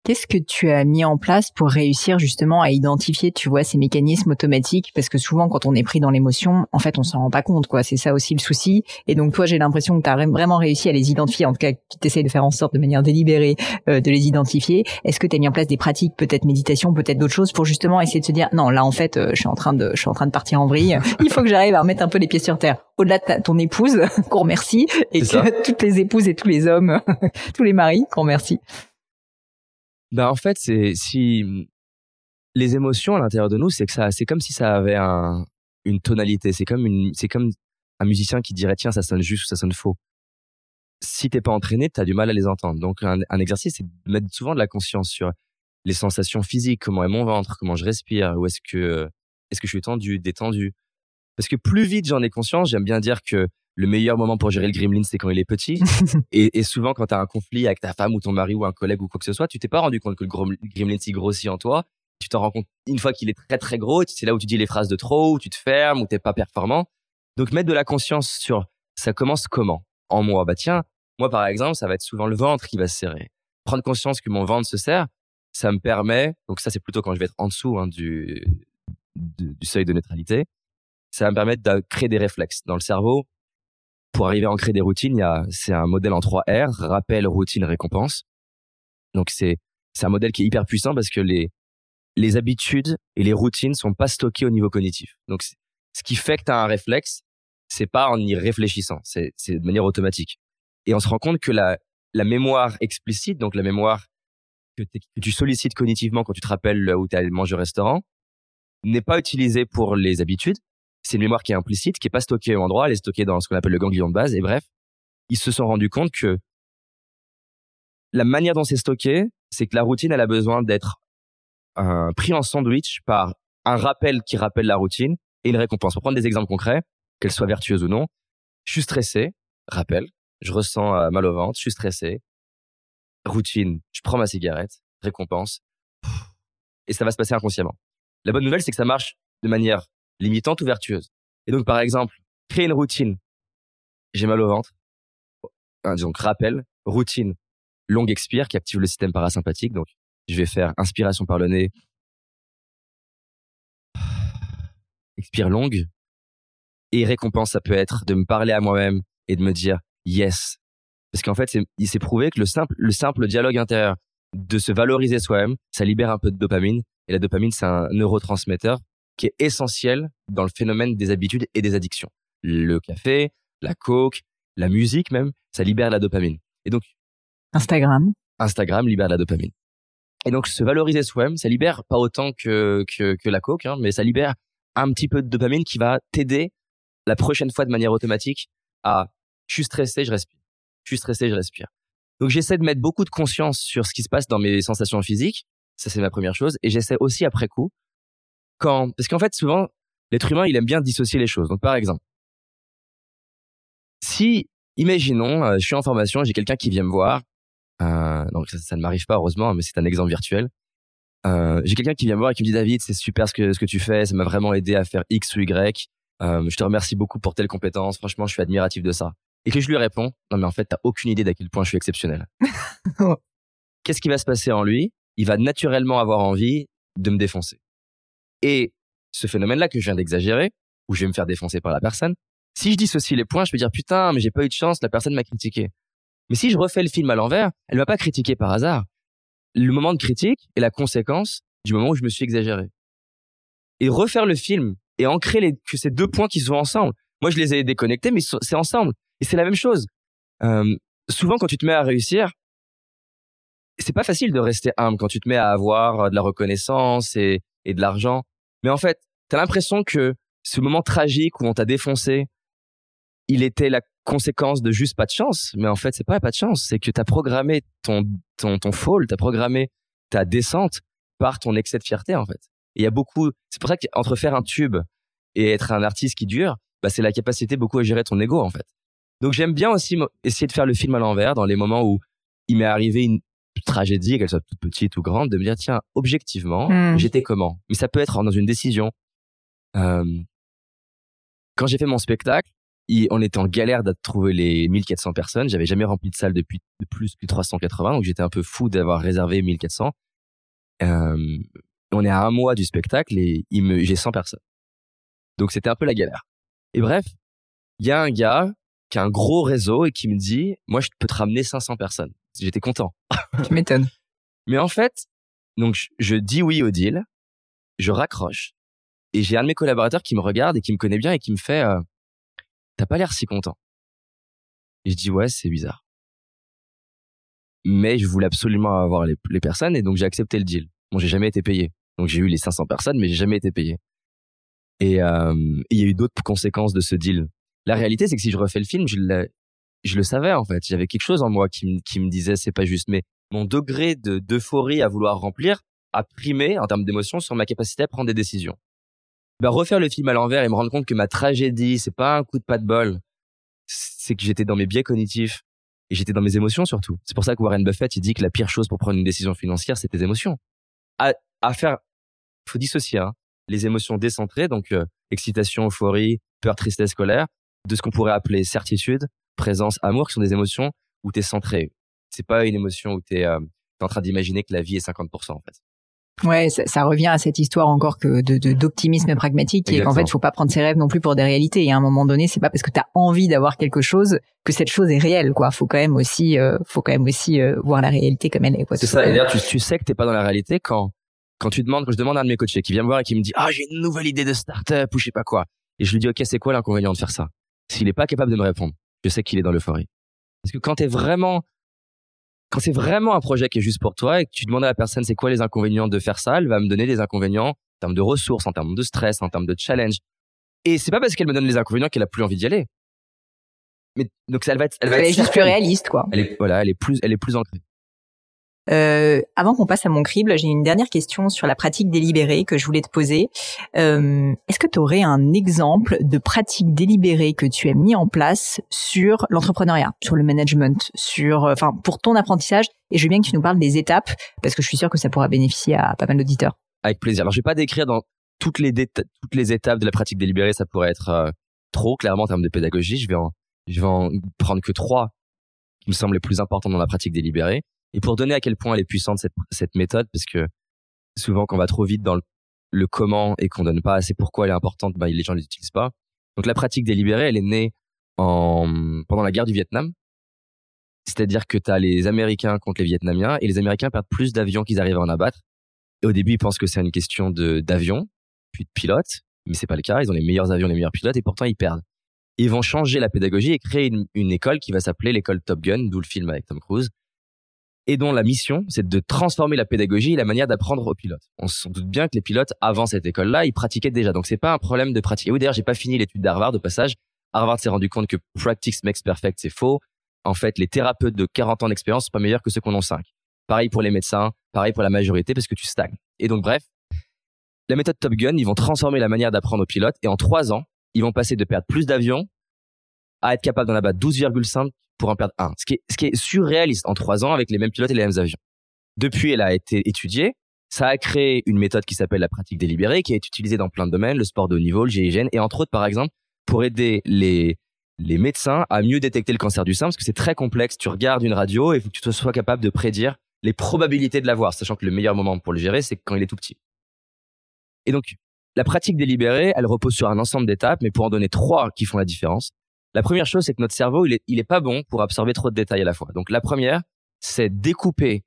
Qu'est-ce que tu as mis en place pour réussir justement à identifier, tu vois, ces mécanismes automatiques? Parce que souvent, quand on est pris dans l'émotion, en fait, on s'en rend pas compte, quoi. C'est ça aussi le souci. Et donc, toi, j'ai l'impression que tu as vraiment réussi à les identifier. En tout cas, tu t'essayes de faire en sorte, de manière délibérée, euh, de les identifier. Est-ce que tu as mis en place des pratiques, peut-être méditation, peut-être d'autres choses, pour justement essayer de se dire, non, là, en fait, euh, je suis en train de, je suis en train de partir en vrille. Il faut que j'arrive à remettre un peu les pieds sur terre. Au-delà de ton épouse, qu'on remercie, et que toutes les épouses et tous les hommes, tous les maris, qu'on remercie. Ben en fait, c'est si les émotions à l'intérieur de nous, c'est que ça, c'est comme si ça avait un, une tonalité. C'est comme une, c'est comme un musicien qui dirait tiens ça sonne juste ou ça sonne faux. Si t'es pas entraîné, t'as du mal à les entendre. Donc un, exercice, c'est de mettre souvent de la conscience sur les sensations physiques, comment est mon ventre, comment je respire, où est-ce que est-ce que je suis tendu, détendu? Parce que plus vite j'en ai conscience, j'aime bien dire que le meilleur moment pour gérer le gremlin, c'est quand il est petit. et, et, souvent, quand tu as un conflit avec ta femme ou ton mari ou un collègue ou quoi que ce soit, tu t'es pas rendu compte que le gremlin s'y grossit en toi. Tu t'en rends compte une fois qu'il est très très gros. C'est là où tu dis les phrases de trop, où tu te fermes, où t'es pas performant. Donc mettre de la conscience sur ça commence comment? En moi. Bah tiens, moi par exemple, ça va être souvent le ventre qui va se serrer. Prendre conscience que mon ventre se serre, ça me permet. Donc ça c'est plutôt quand je vais être en dessous hein, du, du, du seuil de neutralité. Ça va me permettre de créer des réflexes dans le cerveau pour arriver à ancrer des routines, il y a, c'est un modèle en 3 R, rappel, routine, récompense. Donc c'est, c'est un modèle qui est hyper puissant parce que les, les habitudes et les routines sont pas stockées au niveau cognitif. Donc ce qui fait que tu as un réflexe, c'est pas en y réfléchissant, c'est, c'est de manière automatique. Et on se rend compte que la, la mémoire explicite, donc la mémoire que, que tu sollicites cognitivement quand tu te rappelles où tu as mangé au restaurant, n'est pas utilisée pour les habitudes, c'est une mémoire qui est implicite, qui est pas stockée au endroit, elle est stockée dans ce qu'on appelle le ganglion de base. Et bref, ils se sont rendus compte que la manière dont c'est stocké, c'est que la routine, elle a besoin d'être euh, pris en sandwich par un rappel qui rappelle la routine et une récompense. Pour prendre des exemples concrets, qu'elles soient vertueuses ou non, je suis stressé, rappel, je ressens euh, mal au ventre, je suis stressé, routine, je prends ma cigarette, récompense, et ça va se passer inconsciemment. La bonne nouvelle, c'est que ça marche de manière limitante ou vertueuse. Et donc, par exemple, créer une routine. J'ai mal au ventre. Donc, rappel, routine, longue expire qui active le système parasympathique. Donc, je vais faire inspiration par le nez, expire longue. Et récompense, ça peut être de me parler à moi-même et de me dire yes. Parce qu'en fait, il s'est prouvé que le simple, le simple dialogue intérieur de se valoriser soi-même, ça libère un peu de dopamine. Et la dopamine, c'est un neurotransmetteur qui est essentiel dans le phénomène des habitudes et des addictions. Le café, la coke, la musique même, ça libère la dopamine. Et donc Instagram. Instagram libère la dopamine. Et donc se valoriser soi-même, ça libère pas autant que que, que la coke, hein, mais ça libère un petit peu de dopamine qui va t'aider la prochaine fois de manière automatique à je suis stressé, je respire. Je suis stressé, je respire. Donc j'essaie de mettre beaucoup de conscience sur ce qui se passe dans mes sensations physiques. Ça c'est ma première chose. Et j'essaie aussi après coup, quand parce qu'en fait souvent l'être humain il aime bien dissocier les choses. Donc par exemple, si imaginons euh, je suis en formation, j'ai quelqu'un qui vient me voir. Euh, donc ça, ne m'arrive pas heureusement, mais c'est un exemple virtuel. Euh, j'ai quelqu'un qui vient me voir et qui me dit David, c'est super ce que ce que tu fais, ça m'a vraiment aidé à faire X ou Y. Euh, je te remercie beaucoup pour telle compétence. Franchement, je suis admiratif de ça et que je lui réponds non mais en fait t'as aucune idée d'à quel point je suis exceptionnel. Qu'est-ce qui va se passer en lui? Il va naturellement avoir envie de me défoncer. Et ce phénomène-là que je viens d'exagérer, où je vais me faire défoncer par la personne, si je dissocie les points, je peux dire putain mais j'ai pas eu de chance, la personne m'a critiqué. Mais si je refais le film à l'envers, elle m'a pas critiqué par hasard. Le moment de critique est la conséquence du moment où je me suis exagéré. Et refaire le film et ancrer que ces deux points qui sont ensemble. Moi, je les ai déconnectés, mais c'est ensemble. Et c'est la même chose. Euh, souvent, quand tu te mets à réussir, c'est pas facile de rester humble quand tu te mets à avoir de la reconnaissance et, et de l'argent. Mais en fait, tu as l'impression que ce moment tragique où on t'a défoncé, il était la conséquence de juste pas de chance. Mais en fait, c'est pas pas de chance. C'est que tu as programmé ton, ton, ton fall, tu as programmé ta descente par ton excès de fierté, en fait. il y a beaucoup, c'est pour ça qu'entre faire un tube et être un artiste qui dure, bah, c'est la capacité beaucoup à gérer ton ego, en fait. Donc j'aime bien aussi essayer de faire le film à l'envers dans les moments où il m'est arrivé une tragédie, qu'elle soit toute petite ou grande, de me dire tiens, objectivement, hmm. j'étais comment? Mais ça peut être dans une décision. Euh, quand j'ai fait mon spectacle, on était en galère de trouver les 1400 personnes. J'avais jamais rempli de salle depuis de plus que 380, donc j'étais un peu fou d'avoir réservé 1400. Euh, on est à un mois du spectacle et j'ai 100 personnes. Donc c'était un peu la galère. Et bref, il y a un gars qui a un gros réseau et qui me dit, moi, je peux te ramener 500 personnes. J'étais content. Tu m'étonnes. Mais en fait, donc, je, dis oui au deal, je raccroche, et j'ai un de mes collaborateurs qui me regarde et qui me connaît bien et qui me fait, euh, t'as pas l'air si content. Et je dis, ouais, c'est bizarre. Mais je voulais absolument avoir les, les personnes et donc j'ai accepté le deal. Bon, j'ai jamais été payé. Donc j'ai eu les 500 personnes, mais j'ai jamais été payé. Et euh, il y a eu d'autres conséquences de ce deal la réalité, c'est que si je refais le film, je, je le savais en fait. J'avais quelque chose en moi qui, me, qui me disait c'est pas juste. Mais mon degré de d'euphorie à vouloir remplir a primé en termes d'émotion sur ma capacité à prendre des décisions. Ben, refaire le film à l'envers et me rendre compte que ma tragédie, c'est pas un coup de pas de bol, c'est que j'étais dans mes biais cognitifs et j'étais dans mes émotions surtout. C'est pour ça que Warren Buffett il dit que la pire chose pour prendre une décision financière, c'est tes émotions. À, à faire, faut dissocier hein, les émotions décentrées, donc euh, excitation, euphorie, peur, tristesse, colère, de ce qu'on pourrait appeler certitude, présence, amour, qui sont des émotions où tu es centré. C'est pas une émotion où tu es, euh, en train d'imaginer que la vie est 50% en fait. Ouais, ça, revient à cette histoire encore que de d'optimisme pragmatique et qu'en fait, il faut pas prendre ses rêves non plus pour des réalités. Et à un moment donné, c'est pas parce que tu as envie d'avoir quelque chose que cette chose est réelle, quoi. Faut quand même aussi, euh, faut quand même aussi euh, voir la réalité comme elle est. C'est ça. Et d'ailleurs, tu, tu sais que t'es pas dans la réalité quand quand tu demandes, quand je demande à un de mes coachés qui vient me voir et qui me dit ah j'ai une nouvelle idée de start-up ou je sais pas quoi, et je lui dis ok c'est quoi l'inconvénient de faire ça? S'il n'est pas capable de me répondre, je sais qu'il est dans l'euphorie. Parce que quand t'es vraiment, quand c'est vraiment un projet qui est juste pour toi et que tu demandes à la personne c'est quoi les inconvénients de faire ça, elle va me donner des inconvénients en termes de ressources, en termes de stress, en termes de challenge. Et c'est pas parce qu'elle me donne les inconvénients qu'elle a plus envie d'y aller. Mais donc elle va être, elle va être juste plus réaliste quoi. Elle est voilà, elle est plus, elle est plus ancrée. Euh, avant qu'on passe à mon crible, j'ai une dernière question sur la pratique délibérée que je voulais te poser. Euh, Est-ce que tu aurais un exemple de pratique délibérée que tu as mis en place sur l'entrepreneuriat, sur le management, sur, euh, enfin, pour ton apprentissage? Et je veux bien que tu nous parles des étapes parce que je suis sûr que ça pourra bénéficier à pas mal d'auditeurs. Avec plaisir. Alors, je vais pas décrire dans toutes les étapes de la pratique délibérée, ça pourrait être euh, trop clairement en termes de pédagogie. Je vais en je vais en prendre que trois qui me semblent les plus importants dans la pratique délibérée. Et pour donner à quel point elle est puissante cette cette méthode, parce que souvent quand on va trop vite dans le, comment et qu'on donne pas assez pourquoi elle est importante, bah, les gens ne l'utilisent pas. Donc la pratique délibérée, elle est née en pendant la guerre du Vietnam. C'est-à-dire que tu as les Américains contre les Vietnamiens et les Américains perdent plus d'avions qu'ils arrivent à en abattre. Et au début, ils pensent que c'est une question d'avions, puis de pilotes, mais c'est pas le cas. Ils ont les meilleurs avions, les meilleurs pilotes, et pourtant ils perdent. Ils vont changer la pédagogie et créer une école qui va s'appeler l'école Top Gun, d'où le film avec Tom Cruise, et dont la mission, c'est de transformer la pédagogie et la manière d'apprendre aux pilotes. On se doute bien que les pilotes, avant cette école-là, ils pratiquaient déjà. Donc c'est pas un problème de pratiquer. Oui, d'ailleurs, j'ai pas fini l'étude d'Harvard au passage. Harvard s'est rendu compte que practice makes perfect, c'est faux. En fait, les thérapeutes de 40 ans d'expérience sont pas meilleurs que ceux qu'on en 5. Pareil pour les médecins, pareil pour la majorité, parce que tu stagnes. Et donc, bref, la méthode Top Gun, ils vont transformer la manière d'apprendre aux pilotes, et en trois ans, ils vont passer de perdre plus d'avions à être capable d'en abattre 12,5 pour en perdre un. Ce qui est, ce qui est surréaliste en trois ans avec les mêmes pilotes et les mêmes avions. Depuis, elle a été étudiée. Ça a créé une méthode qui s'appelle la pratique délibérée, qui est utilisée dans plein de domaines, le sport de haut niveau, le GIGN, et entre autres, par exemple, pour aider les, les médecins à mieux détecter le cancer du sein, parce que c'est très complexe. Tu regardes une radio et il faut que tu sois capable de prédire les probabilités de l'avoir, sachant que le meilleur moment pour le gérer, c'est quand il est tout petit. Et donc, la pratique délibérée, elle repose sur un ensemble d'étapes, mais pour en donner trois qui font la différence. La première chose, c'est que notre cerveau, il est, pas bon pour absorber trop de détails à la fois. Donc, la première, c'est découper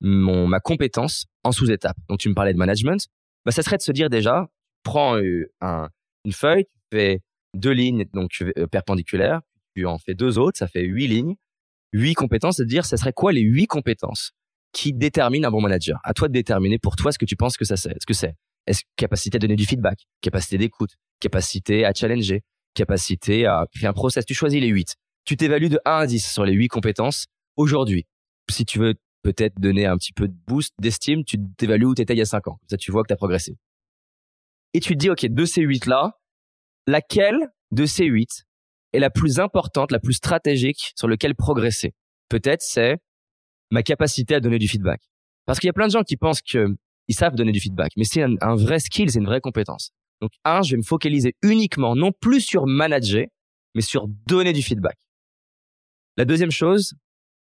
ma compétence en sous-étapes. Donc, tu me parlais de management. Bah, ça serait de se dire déjà, prends euh, un, une feuille, tu fais deux lignes donc euh, perpendiculaires, tu en fais deux autres, ça fait huit lignes, huit compétences, c'est de dire, ça serait quoi les huit compétences qui déterminent un bon manager? À toi de déterminer pour toi ce que tu penses que ça c'est. Est-ce que c'est est-ce capacité à donner du feedback, capacité d'écoute, capacité à challenger, capacité à créer un process. Tu choisis les huit. Tu t'évalues de 1 à 10 sur les huit compétences aujourd'hui. Si tu veux peut-être donner un petit peu de boost d'estime, tu t'évalues où tu étais il y a 5 ans. Ça, tu vois que tu as progressé. Et tu te dis, OK, de ces huit-là, laquelle de ces huit est la plus importante, la plus stratégique sur lequel progresser? Peut-être c'est ma capacité à donner du feedback. Parce qu'il y a plein de gens qui pensent qu'ils savent donner du feedback, mais c'est un, vrai skill, c'est une vraie compétence. Donc un, je vais me focaliser uniquement, non plus sur manager, mais sur donner du feedback. La deuxième chose,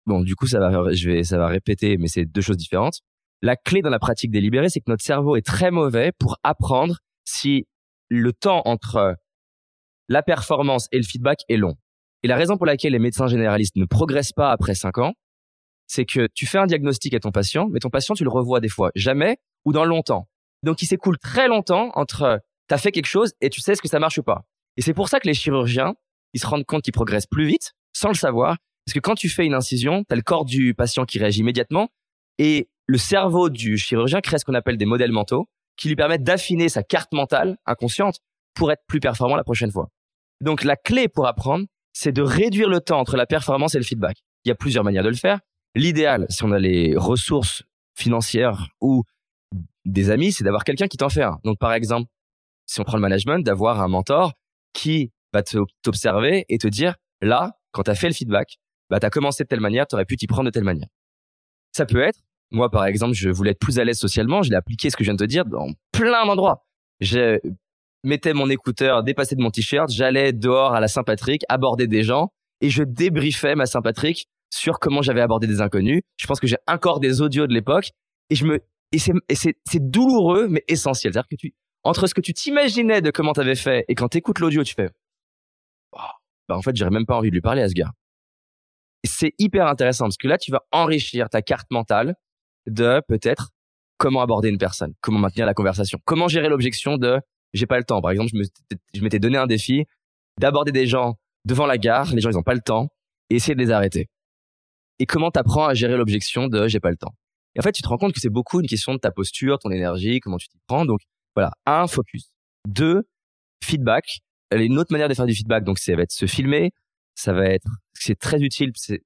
bon, du coup, ça va, je vais, ça va répéter, mais c'est deux choses différentes. La clé dans la pratique délibérée, c'est que notre cerveau est très mauvais pour apprendre si le temps entre la performance et le feedback est long. Et la raison pour laquelle les médecins généralistes ne progressent pas après 5 ans, c'est que tu fais un diagnostic à ton patient, mais ton patient, tu le revois des fois jamais ou dans longtemps. Donc, il s'écoule très longtemps entre tu as fait quelque chose et tu sais ce que ça marche ou pas. Et c'est pour ça que les chirurgiens, ils se rendent compte qu'ils progressent plus vite sans le savoir. Parce que quand tu fais une incision, tu as le corps du patient qui réagit immédiatement et le cerveau du chirurgien crée ce qu'on appelle des modèles mentaux qui lui permettent d'affiner sa carte mentale inconsciente pour être plus performant la prochaine fois. Donc la clé pour apprendre, c'est de réduire le temps entre la performance et le feedback. Il y a plusieurs manières de le faire. L'idéal, si on a les ressources financières ou des amis, c'est d'avoir quelqu'un qui t'en fait un. Donc par exemple, si on prend le management, d'avoir un mentor qui va t'observer et te dire, là, quand tu as fait le feedback, bah, tu as commencé de telle manière, tu aurais pu t'y prendre de telle manière. Ça peut être, moi par exemple, je voulais être plus à l'aise socialement, je l'ai appliqué ce que je viens de te dire dans plein d'endroits. Je mettais mon écouteur dépassé de mon t-shirt, j'allais dehors à la Saint-Patrick, aborder des gens et je débriefais ma Saint-Patrick sur comment j'avais abordé des inconnus. Je pense que j'ai encore des audios de l'époque et je me et c'est douloureux mais essentiel. C'est-à-dire que tu entre ce que tu t'imaginais de comment t'avais fait et quand t'écoutes l'audio, tu fais bah en fait, j'aurais même pas envie de lui parler à ce gars. C'est hyper intéressant parce que là, tu vas enrichir ta carte mentale de peut-être comment aborder une personne, comment maintenir la conversation, comment gérer l'objection de j'ai pas le temps. Par exemple, je m'étais donné un défi d'aborder des gens devant la gare, les gens ils ont pas le temps, et essayer de les arrêter. Et comment t'apprends à gérer l'objection de j'ai pas le temps. Et en fait, tu te rends compte que c'est beaucoup une question de ta posture, ton énergie, comment tu t'y prends. Donc voilà, un focus, deux feedback. Une autre manière de faire du feedback, donc ça va être se filmer, ça va être c'est très utile, c'est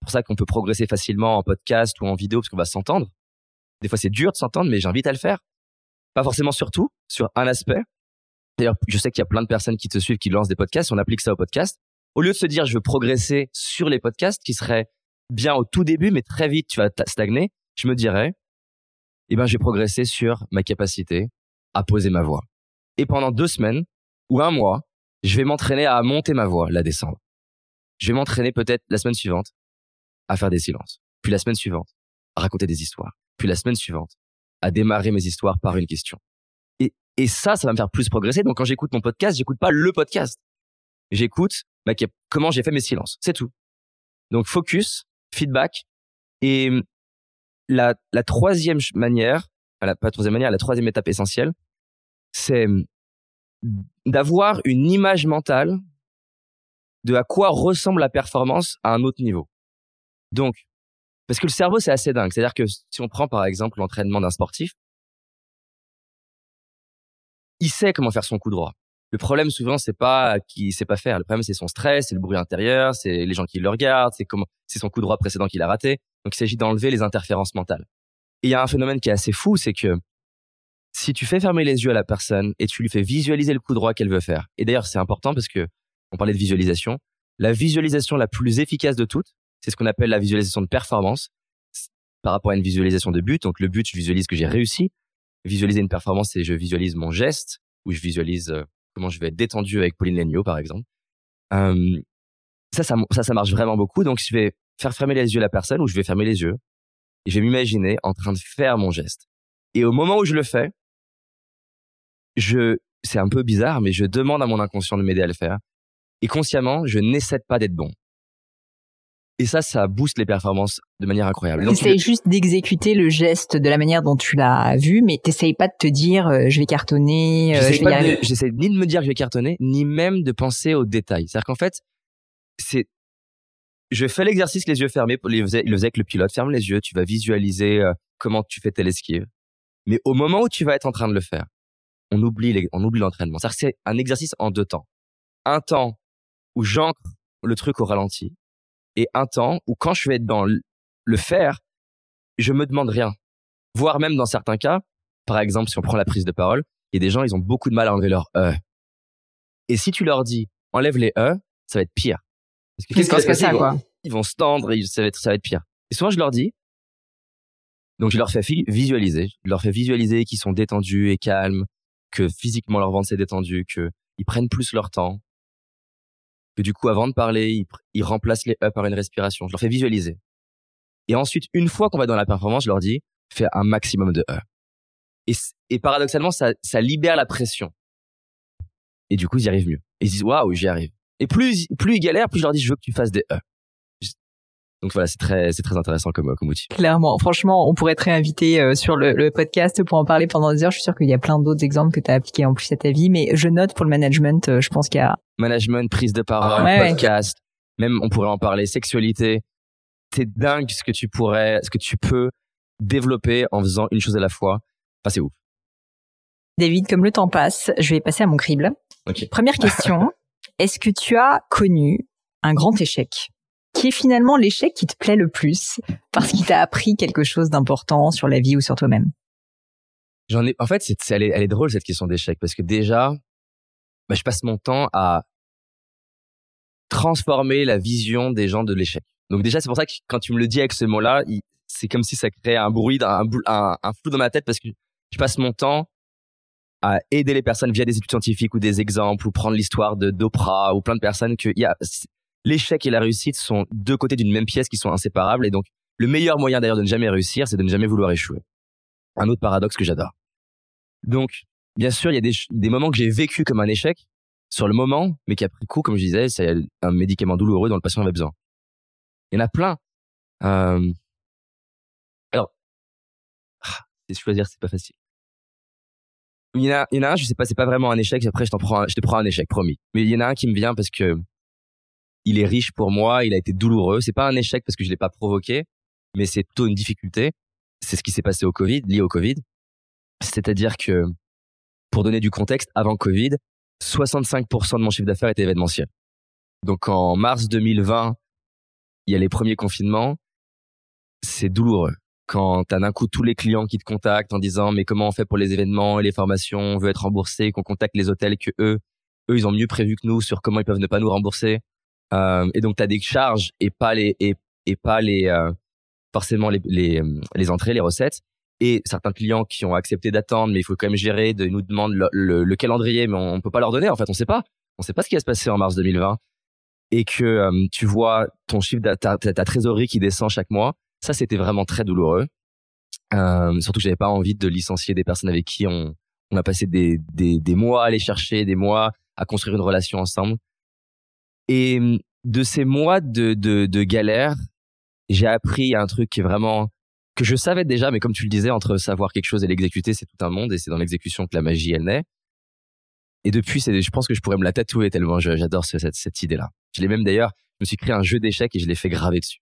pour ça qu'on peut progresser facilement en podcast ou en vidéo parce qu'on va s'entendre. Des fois, c'est dur de s'entendre, mais j'invite à le faire. Pas forcément sur tout, sur un aspect. D'ailleurs, je sais qu'il y a plein de personnes qui te suivent, qui lancent des podcasts. On applique ça au podcast. Au lieu de se dire, je veux progresser sur les podcasts, qui serait bien au tout début, mais très vite, tu vas stagner, je me dirais, eh ben, je vais progresser sur ma capacité à poser ma voix. Et pendant deux semaines ou un mois, je vais m'entraîner à monter ma voix, la descendre. Je vais m'entraîner peut-être la semaine suivante à faire des silences. Puis la semaine suivante, à raconter des histoires. Puis la semaine suivante, à démarrer mes histoires par une question. Et, et ça, ça va me faire plus progresser. Donc quand j'écoute mon podcast, j'écoute pas le podcast. J'écoute bah, comment j'ai fait mes silences. C'est tout. Donc focus, feedback. Et la, la troisième manière, la, la troisième manière, la troisième étape essentielle, c'est d'avoir une image mentale de à quoi ressemble la performance à un autre niveau. Donc, parce que le cerveau, c'est assez dingue. C'est-à-dire que si on prend par exemple l'entraînement d'un sportif, il sait comment faire son coup droit. Le problème souvent, c'est pas qu'il sait pas faire. Le problème, c'est son stress, c'est le bruit intérieur, c'est les gens qui le regardent, c'est comment, c'est son coup droit précédent qu'il a raté. Donc, il s'agit d'enlever les interférences mentales. Il y a un phénomène qui est assez fou, c'est que si tu fais fermer les yeux à la personne et tu lui fais visualiser le coup droit qu'elle veut faire. Et d'ailleurs, c'est important parce que on parlait de visualisation. La visualisation la plus efficace de toutes, c'est ce qu'on appelle la visualisation de performance par rapport à une visualisation de but. Donc le but, je visualise que j'ai réussi. Visualiser une performance, c'est je visualise mon geste ou je visualise euh, comment je vais être détendu avec Pauline Legnaud, par exemple. Ça, ça, ça, ça marche vraiment beaucoup. Donc je vais faire fermer les yeux à la personne ou je vais fermer les yeux et je vais m'imaginer en train de faire mon geste. Et au moment où je le fais, je, c'est un peu bizarre, mais je demande à mon inconscient de m'aider à le faire. Et consciemment, je n'essaie pas d'être bon. Et ça, ça booste les performances de manière incroyable. Tu essayes juste d'exécuter le geste de la manière dont tu l'as vu, mais t'essayes pas de te dire euh, je vais cartonner. Euh, J'essaie ni de me dire que je vais cartonner, ni même de penser aux détails. C'est-à-dire qu'en fait, c'est je fais l'exercice les yeux fermés. Il le faisait avec le pilote. Ferme les yeux, tu vas visualiser euh, comment tu fais telle esquive. Mais au moment où tu vas être en train de le faire, on oublie on oublie l'entraînement. C'est un exercice en deux temps. Un temps où j'ancre le truc au ralenti et un temps où quand je vais être dans le faire, je me demande rien. Voire même dans certains cas, par exemple, si on prend la prise de parole, il y a des gens, ils ont beaucoup de mal à enlever leur e. Et si tu leur dis, enlève les e, ça va être pire. Parce que qu'est-ce que ça, quoi? Ils vont se tendre et ça va être, ça va être pire. Et souvent, je leur dis, donc je leur fais visualiser, je leur fais visualiser qu'ils sont détendus et calmes, que physiquement leur ventre s'est détendu, que ils prennent plus leur temps, que du coup avant de parler, ils, remplacent les E par une respiration. Je leur fais visualiser. Et ensuite, une fois qu'on va dans la performance, je leur dis fais un maximum de E. Et, et paradoxalement, ça, ça libère la pression. Et du coup, ils y arrivent mieux. Ils disent waouh, j'y arrive. Et plus plus ils galèrent, plus je leur dis je veux que tu fasses des E. Donc voilà, c'est très, c'est très intéressant comme, comme outil. Clairement, franchement, on pourrait te réinviter euh, sur le, le, podcast pour en parler pendant des heures. Je suis sûr qu'il y a plein d'autres exemples que tu as appliqués en plus à ta vie, mais je note pour le management, euh, je pense qu'il y a management, prise de parole, podcast, même on pourrait en parler, sexualité. C'est dingue ce que tu pourrais, ce que tu peux développer en faisant une chose à la fois. Enfin, c'est ouf. David, comme le temps passe, je vais passer à mon crible. Première question. Est-ce que tu as connu un grand échec qui est finalement l'échec qui te plaît le plus parce qu'il t'a appris quelque chose d'important sur la vie ou sur toi-même? J'en ai. En fait, c'est, elle, est, elle est drôle cette question d'échec parce que déjà, bah, je passe mon temps à transformer la vision des gens de l'échec. Donc déjà, c'est pour ça que quand tu me le dis avec ce mot-là, c'est comme si ça créait un bruit, un, un, un flou dans ma tête parce que je passe mon temps à aider les personnes via des études scientifiques ou des exemples ou prendre l'histoire de d'Oprah ou plein de personnes que y a l'échec et la réussite sont deux côtés d'une même pièce qui sont inséparables. Et donc, le meilleur moyen d'ailleurs de ne jamais réussir, c'est de ne jamais vouloir échouer. Un autre paradoxe que j'adore. Donc, bien sûr, il y a des, moments que j'ai vécu comme un échec sur le moment, mais qui après coup, comme je disais, c'est un médicament douloureux dont le patient avait besoin. Il y en a plein. Euh... Alors, ah, choisir, c'est pas facile. Il y en a, il y en a un, je sais pas, c'est pas vraiment un échec. Après, je t'en prends, je te prends un échec, promis. Mais il y en a un qui me vient parce que il est riche pour moi, il a été douloureux. C'est pas un échec parce que je l'ai pas provoqué, mais c'est plutôt une difficulté. C'est ce qui s'est passé au Covid, lié au Covid. C'est-à-dire que, pour donner du contexte, avant Covid, 65% de mon chiffre d'affaires était événementiel. Donc en mars 2020, il y a les premiers confinements. C'est douloureux. Quand t'as d'un coup tous les clients qui te contactent en disant mais comment on fait pour les événements et les formations, on veut être remboursé, qu'on contacte les hôtels que eux, eux ils ont mieux prévu que nous sur comment ils peuvent ne pas nous rembourser. Euh, et donc, tu as des charges et pas les, et, et pas les, euh, forcément les, les, les, entrées, les recettes. et certains clients qui ont accepté d'attendre, mais il faut quand même gérer, de, ils nous demandent le, le, calendrier, mais on, ne peut pas leur donner. En fait, on sait pas. On sait pas ce qui va se passer en mars 2020 et que euh, tu vois ton chiffre, ta, ta, trésorerie qui descend chaque mois. Ça, c'était vraiment très douloureux. Euh, surtout que j'avais pas envie de licencier des personnes avec qui on, on a passé des, des, des mois à aller chercher, des mois à construire une relation ensemble. Et de ces mois de, de, de galère, j'ai appris un truc qui est vraiment que je savais déjà, mais comme tu le disais, entre savoir quelque chose et l'exécuter, c'est tout un monde, et c'est dans l'exécution que la magie elle naît. Et depuis, je pense que je pourrais me la tatouer tellement j'adore cette, cette idée-là. Je l'ai même d'ailleurs, je me suis créé un jeu d'échecs et je l'ai fait graver dessus.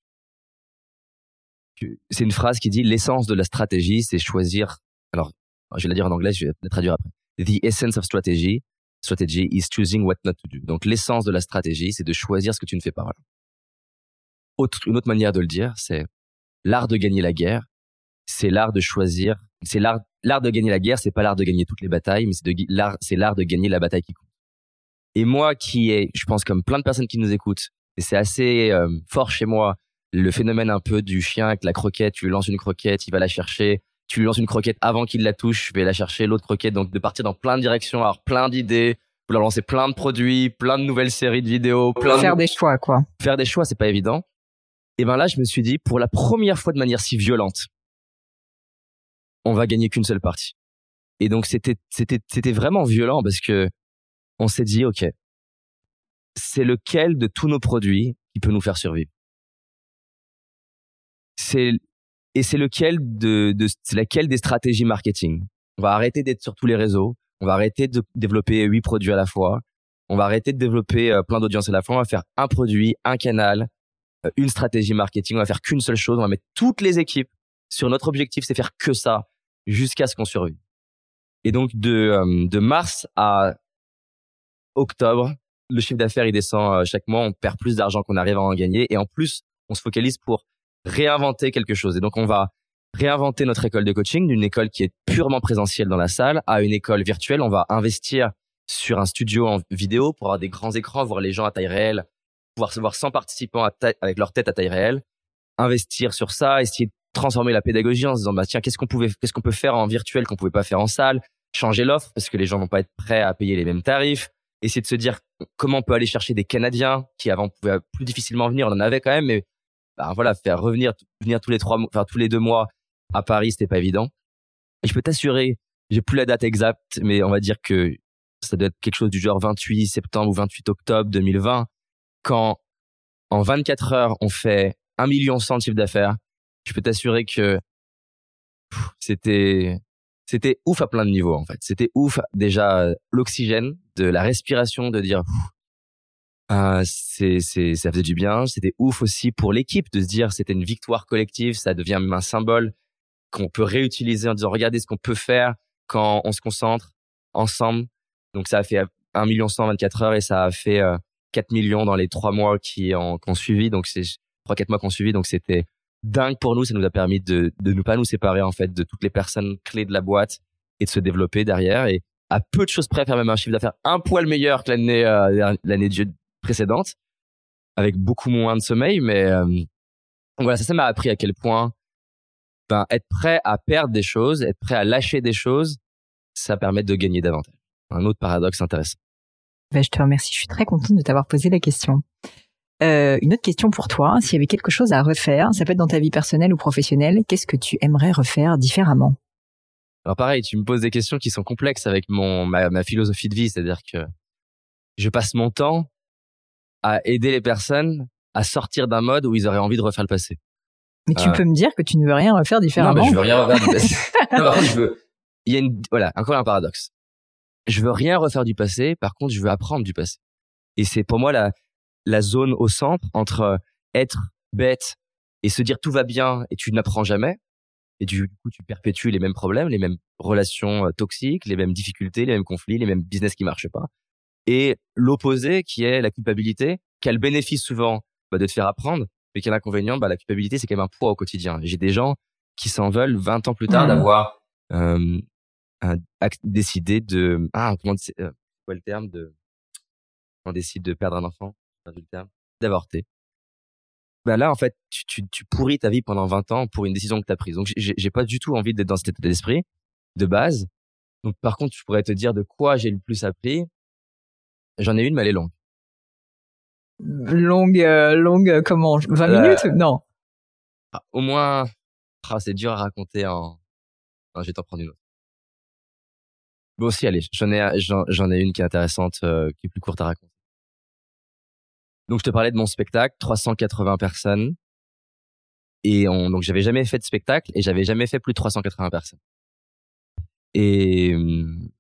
C'est une phrase qui dit l'essence de la stratégie, c'est choisir. Alors, je vais la dire en anglais, je vais la traduire après. The essence of strategy, strategy is choosing what not to do. Donc, l'essence de la stratégie, c'est de choisir ce que tu ne fais pas. Autre, une autre manière de le dire, c'est l'art de gagner la guerre, c'est l'art de choisir. C'est l'art, l'art de gagner la guerre, c'est pas l'art de gagner toutes les batailles, mais c'est de l'art, c'est l'art de gagner la bataille qui compte. Et moi, qui est, je pense comme plein de personnes qui nous écoutent, et c'est assez euh, fort chez moi, le phénomène un peu du chien avec la croquette. Tu lui lances une croquette, il va la chercher. Tu lui lances une croquette avant qu'il la touche, je vais la chercher l'autre croquette. Donc de partir dans plein de directions, avoir plein d'idées, vouloir lancer plein de produits, plein de nouvelles séries de vidéos, plein faire des choix quoi. Faire des choix, c'est pas évident. Et ben là, je me suis dit, pour la première fois de manière si violente, on va gagner qu'une seule partie. Et donc c'était c'était c'était vraiment violent parce que on s'est dit, ok, c'est lequel de tous nos produits qui peut nous faire survivre? C'est et c'est lequel de, de c'est laquelle des stratégies marketing? On va arrêter d'être sur tous les réseaux. On va arrêter de développer huit produits à la fois. On va arrêter de développer euh, plein d'audiences à la fois. On va faire un produit, un canal, euh, une stratégie marketing, on va faire qu'une seule chose, on va mettre toutes les équipes sur notre objectif, c'est faire que ça jusqu'à ce qu'on survive. Et donc de, euh, de mars à octobre, le chiffre d'affaires il descend chaque mois, on perd plus d'argent qu'on arrive à en gagner et en plus on se focalise pour réinventer quelque chose. Et donc on va réinventer notre école de coaching d'une école qui est purement présentielle dans la salle à une école virtuelle. On va investir sur un studio en vidéo pour avoir des grands écrans, voir les gens à taille réelle, pouvoir se voir 100 participants avec leur tête à taille réelle, investir sur ça, essayer de transformer la pédagogie en se disant bah tiens qu'est-ce qu'on pouvait qu'est-ce qu'on peut faire en virtuel qu'on pouvait pas faire en salle, changer l'offre parce que les gens vont pas être prêts à payer les mêmes tarifs, essayer de se dire comment on peut aller chercher des Canadiens qui avant pouvaient plus difficilement venir, on en avait quand même mais bah, voilà faire revenir venir tous les trois enfin tous les deux mois à Paris c'était pas évident. Je peux t'assurer, j'ai plus la date exacte mais on va dire que ça doit être quelque chose du genre 28 septembre ou 28 octobre 2020 quand en 24 heures, on fait un million cent de chiffre d'affaires, je peux t'assurer que c'était c'était ouf à plein de niveaux en fait. C'était ouf déjà l'oxygène, de la respiration, de dire euh, c'est c'est ça faisait du bien. C'était ouf aussi pour l'équipe de se dire c'était une victoire collective, ça devient même un symbole qu'on peut réutiliser en disant regardez ce qu'on peut faire quand on se concentre ensemble. Donc ça a fait un million cent 24 heures et ça a fait euh, 4 millions dans les trois mois qui ont, qui ont suivi. Donc, c'est trois, quatre mois qu'on suivi. Donc, c'était dingue pour nous. Ça nous a permis de, de ne pas nous séparer, en fait, de toutes les personnes clés de la boîte et de se développer derrière. Et à peu de choses près, faire même un chiffre d'affaires un poil meilleur que l'année, euh, l'année précédente avec beaucoup moins de sommeil. Mais, euh, voilà, ça, ça m'a appris à quel point, ben, être prêt à perdre des choses, être prêt à lâcher des choses, ça permet de gagner davantage. Un autre paradoxe intéressant. Ben, je te remercie. Je suis très contente de t'avoir posé la question. Euh, une autre question pour toi. S'il y avait quelque chose à refaire, ça peut être dans ta vie personnelle ou professionnelle, qu'est-ce que tu aimerais refaire différemment? Alors pareil, tu me poses des questions qui sont complexes avec mon ma, ma philosophie de vie, c'est-à-dire que je passe mon temps à aider les personnes à sortir d'un mode où ils auraient envie de refaire le passé. Mais tu euh, peux me dire que tu ne veux rien refaire différemment. Non, mais je veux rien refaire du passé. non, par contre, je veux. Il y a une voilà encore un paradoxe je veux rien refaire du passé. Par contre, je veux apprendre du passé. Et c'est pour moi la, la zone au centre entre être bête et se dire tout va bien et tu n'apprends jamais. Et du coup, tu perpétues les mêmes problèmes, les mêmes relations euh, toxiques, les mêmes difficultés, les mêmes conflits, les mêmes business qui marchent pas. Et l'opposé, qui est la culpabilité, qui a le bénéfice souvent bah, de te faire apprendre, mais qui a l'inconvénient, bah, la culpabilité, c'est quand même un poids au quotidien. J'ai des gens qui s'en veulent 20 ans plus tard mmh. d'avoir euh, décider de ah comment euh, quoi le terme de on décide de perdre un enfant d'avorter bah là, en fait, tu, tu, tu pourris ta vie pendant 20 ans pour une décision que tu as prise. Donc, j'ai pas du tout envie d'être dans cet état d'esprit de base. Donc, par contre, je pourrais te dire de quoi j'ai le plus appris. J'en ai une, mais elle est longue. Longue, euh, longue, euh, comment 20 Euh, minutes? Non. Ah, au moins, ah, c'est dur à raconter en. Non, je vais t'en prendre une autre. Bon, aussi, allez, j'en ai, j'en, ai une qui est intéressante, euh, qui est plus courte à raconter. Donc, je te parlais de mon spectacle, 380 personnes. Et on, donc, j'avais jamais fait de spectacle et j'avais jamais fait plus de 380 personnes. Et hum,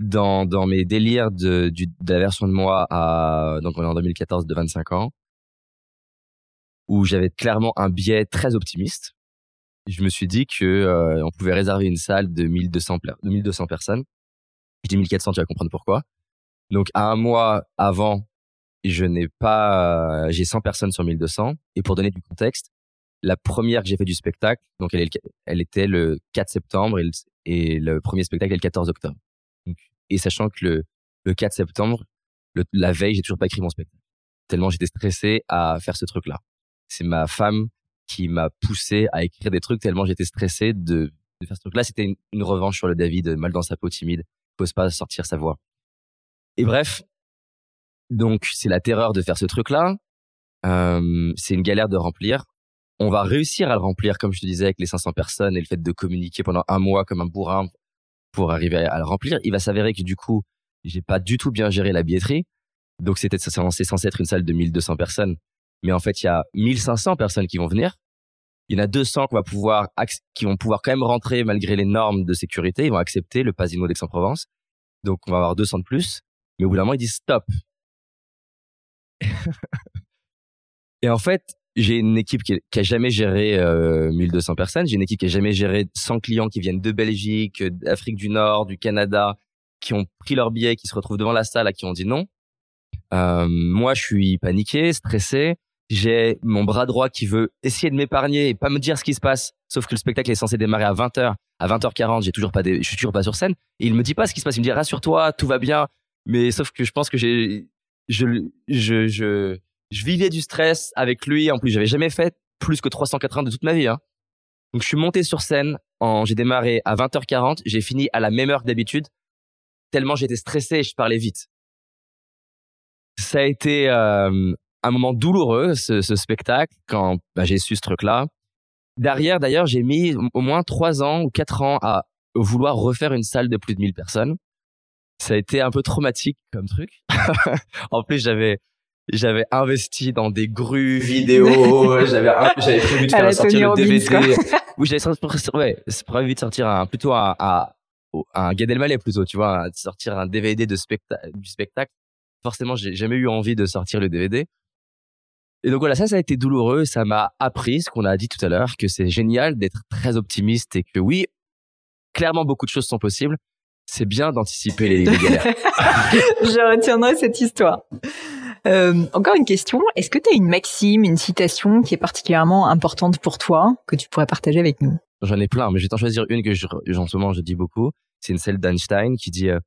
dans, dans mes délires de, du, de la version de moi à, donc on est en 2014 de 25 ans, où j'avais clairement un biais très optimiste. Je me suis dit que euh, on pouvait réserver une salle de 1200, pla- de 1200 personnes. Je dis 1400, tu vas comprendre pourquoi. Donc à un mois avant, je n'ai pas, euh, j'ai 100 personnes sur 1200. Et pour donner du contexte, la première que j'ai fait du spectacle, donc elle, est le- elle était le 4 septembre et le, et le premier spectacle est le 14 octobre. Et sachant que le, le 4 septembre, le- la veille, j'ai toujours pas écrit mon spectacle. Tellement j'étais stressé à faire ce truc-là c'est ma femme qui m'a poussé à écrire des trucs tellement j'étais stressé de, de faire ce truc-là. C'était une, une revanche sur le David, mal dans sa peau, timide, pose pas sortir sa voix. Et bref, donc c'est la terreur de faire ce truc-là. Euh, c'est une galère de remplir. On va réussir à le remplir, comme je te disais, avec les 500 personnes et le fait de communiquer pendant un mois comme un bourrin pour arriver à, le remplir. Il va s'avérer que du coup, j'ai pas du tout bien géré la billetterie. Donc c'était censé être une salle de 1200 personnes mais en fait, il y a 1500 personnes qui vont venir. Il y en a 200 qu'on va pouvoir, qui vont pouvoir quand même rentrer malgré les normes de sécurité. Ils vont accepter le Pasino d'Aix-en-Provence. Donc, on va avoir 200 de plus. Mais au bout d'un moment, ils disent stop. Et en fait, j'ai une équipe qui, qui a jamais géré euh, 1200 personnes. J'ai une équipe qui a jamais géré 100 clients qui viennent de Belgique, d'Afrique du Nord, du Canada, qui ont pris leur billet, qui se retrouvent devant la salle, à qui on dit non. Euh, moi, je suis paniqué, stressé. J'ai mon bras droit qui veut essayer de m'épargner et pas me dire ce qui se passe. Sauf que le spectacle est censé démarrer à 20h. À 20h40, j'ai toujours pas des, je suis toujours pas sur scène. Et il me dit pas ce qui se passe. Il me dit, rassure-toi, tout va bien. Mais sauf que je pense que j'ai, je, je, je, je vivais du stress avec lui. En plus, j'avais jamais fait plus que 380 de toute ma vie, hein. Donc, je suis monté sur scène en, j'ai démarré à 20h40. J'ai fini à la même heure que d'habitude. Tellement j'étais stressé et je parlais vite. Ça a été, euh, un moment douloureux, ce, ce spectacle, quand bah, j'ai su ce truc-là. Derrière, d'ailleurs, j'ai mis au moins trois ans ou quatre ans à vouloir refaire une salle de plus de 1000 personnes. Ça a été un peu traumatique comme truc. en plus, j'avais j'avais investi dans des grues vidéo, j'avais un- j'avais prévu de faire sortir le. DVD. Oui, j'avais ouais, c'est prévu de sortir un, plutôt un, un, un Gad Elmaleh plutôt, tu vois, de sortir un DVD de spectacle du spectacle. Forcément, j'ai jamais eu envie de sortir le DVD. Et donc voilà, ça, ça a été douloureux. Ça m'a appris ce qu'on a dit tout à l'heure, que c'est génial d'être très optimiste et que oui, clairement, beaucoup de choses sont possibles. C'est bien d'anticiper les, les galères. Je retiendrai cette histoire. Euh, encore une question. Est-ce que tu as une maxime, une citation qui est particulièrement importante pour toi, que tu pourrais partager avec nous? J'en ai plein, mais je vais t'en choisir une que je, ce moment je dis beaucoup. C'est une celle d'Einstein qui dit euh,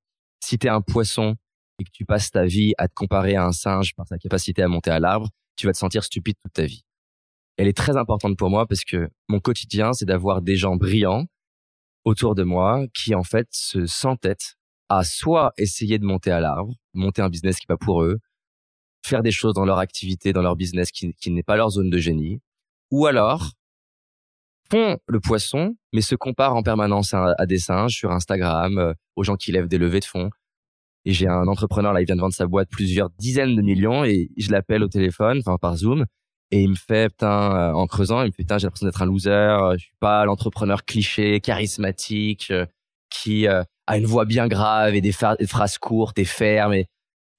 si t'es un poisson et que tu passes ta vie à te comparer à un singe par sa capacité à monter à l'arbre, tu vas te sentir stupide toute ta vie. Elle est très importante pour moi parce que mon quotidien, c'est d'avoir des gens brillants autour de moi qui en fait se s'entêtent à soit essayer de monter à l'arbre, monter un business qui n'est pas pour eux, faire des choses dans leur activité, dans leur business qui, n'est pas leur zone de génie, ou alors font le poisson, mais se comparent en permanence à, des singes sur Instagram, euh, aux gens qui lèvent des levées de fonds. Et j'ai un entrepreneur là, il vient de vendre sa boîte plusieurs dizaines de millions et je l'appelle au téléphone, enfin par Zoom, et il me fait putain euh, en creusant, il me fait putain j'ai l'impression d'être un loser, euh, je suis pas l'entrepreneur cliché, charismatique, qui a une voix bien grave et des, des phrases courtes et fermes. Et,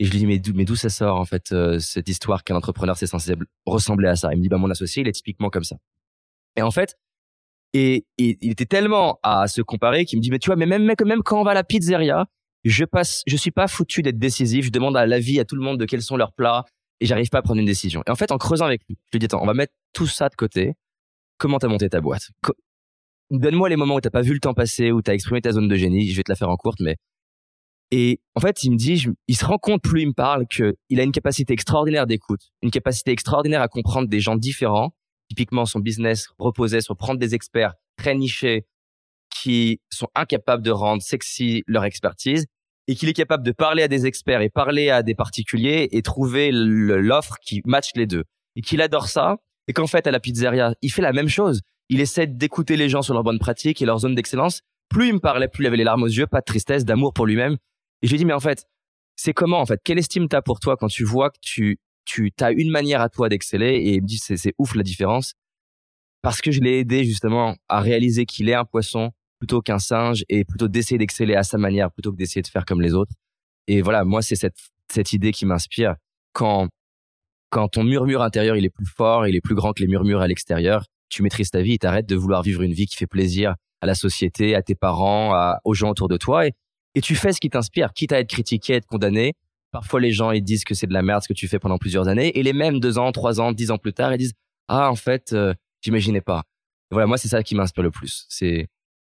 et je lui dis mais d'où mais d'où ça sort en fait euh, cette histoire qu'un entrepreneur c'est censé ressembler à ça? Il me dit bah mon associé il est typiquement comme ça. Et en fait et, il était tellement à se comparer qu'il me dit mais tu vois mais même même quand on va à la pizzeria je passe je suis pas foutu d'être décisif je demande à l'avis à tout le monde de quels sont leurs plats et j'arrive pas à prendre une décision et en fait en creusant avec lui je lui dis attends on va mettre tout ça de côté comment t'as monté ta boîte? Donne-moi les moments où t'as pas vu le temps passer où t'as exprimé ta zone de génie je vais te la faire en courte mais Et en fait, il me dit, il se rend compte plus il me parle qu'il a une capacité extraordinaire d'écoute, une capacité extraordinaire à comprendre des gens différents. Typiquement, son business reposait sur prendre des experts très nichés qui sont incapables de rendre sexy leur expertise et qu'il est capable de parler à des experts et parler à des particuliers et trouver l'offre qui matche les deux. Et qu'il adore ça et qu'en fait, à la pizzeria, il fait la même chose. Il essaie d'écouter les gens sur leurs bonnes pratiques et leurs zones d'excellence. Plus il me parlait, plus il avait les larmes aux yeux, pas de tristesse, d'amour pour lui-même. Et je lui ai dit, mais en fait, c'est comment, en fait, quelle estime t'as pour toi quand tu vois que tu, tu as une manière à toi d'exceller? Et il me dit, c'est, ouf la différence. Parce que je l'ai aidé justement à réaliser qu'il est un poisson plutôt qu'un singe et plutôt d'essayer d'exceller à sa manière plutôt que d'essayer de faire comme les autres. Et voilà, moi, c'est cette, cette idée qui m'inspire. Quand, quand ton murmure intérieur, il est plus fort, il est plus grand que les murmures à l'extérieur, tu maîtrises ta vie et t'arrêtes de vouloir vivre une vie qui fait plaisir à la société, à tes parents, à, aux gens autour de toi. Et tu fais ce qui t'inspire, quitte à être critiqué, à être condamné. Parfois, les gens, ils disent que c'est de la merde ce que tu fais pendant plusieurs années. Et les mêmes deux ans, trois ans, dix ans plus tard, ils disent, ah, en fait, euh, j'imaginais pas. voilà, moi, c'est ça qui m'inspire le plus. C'est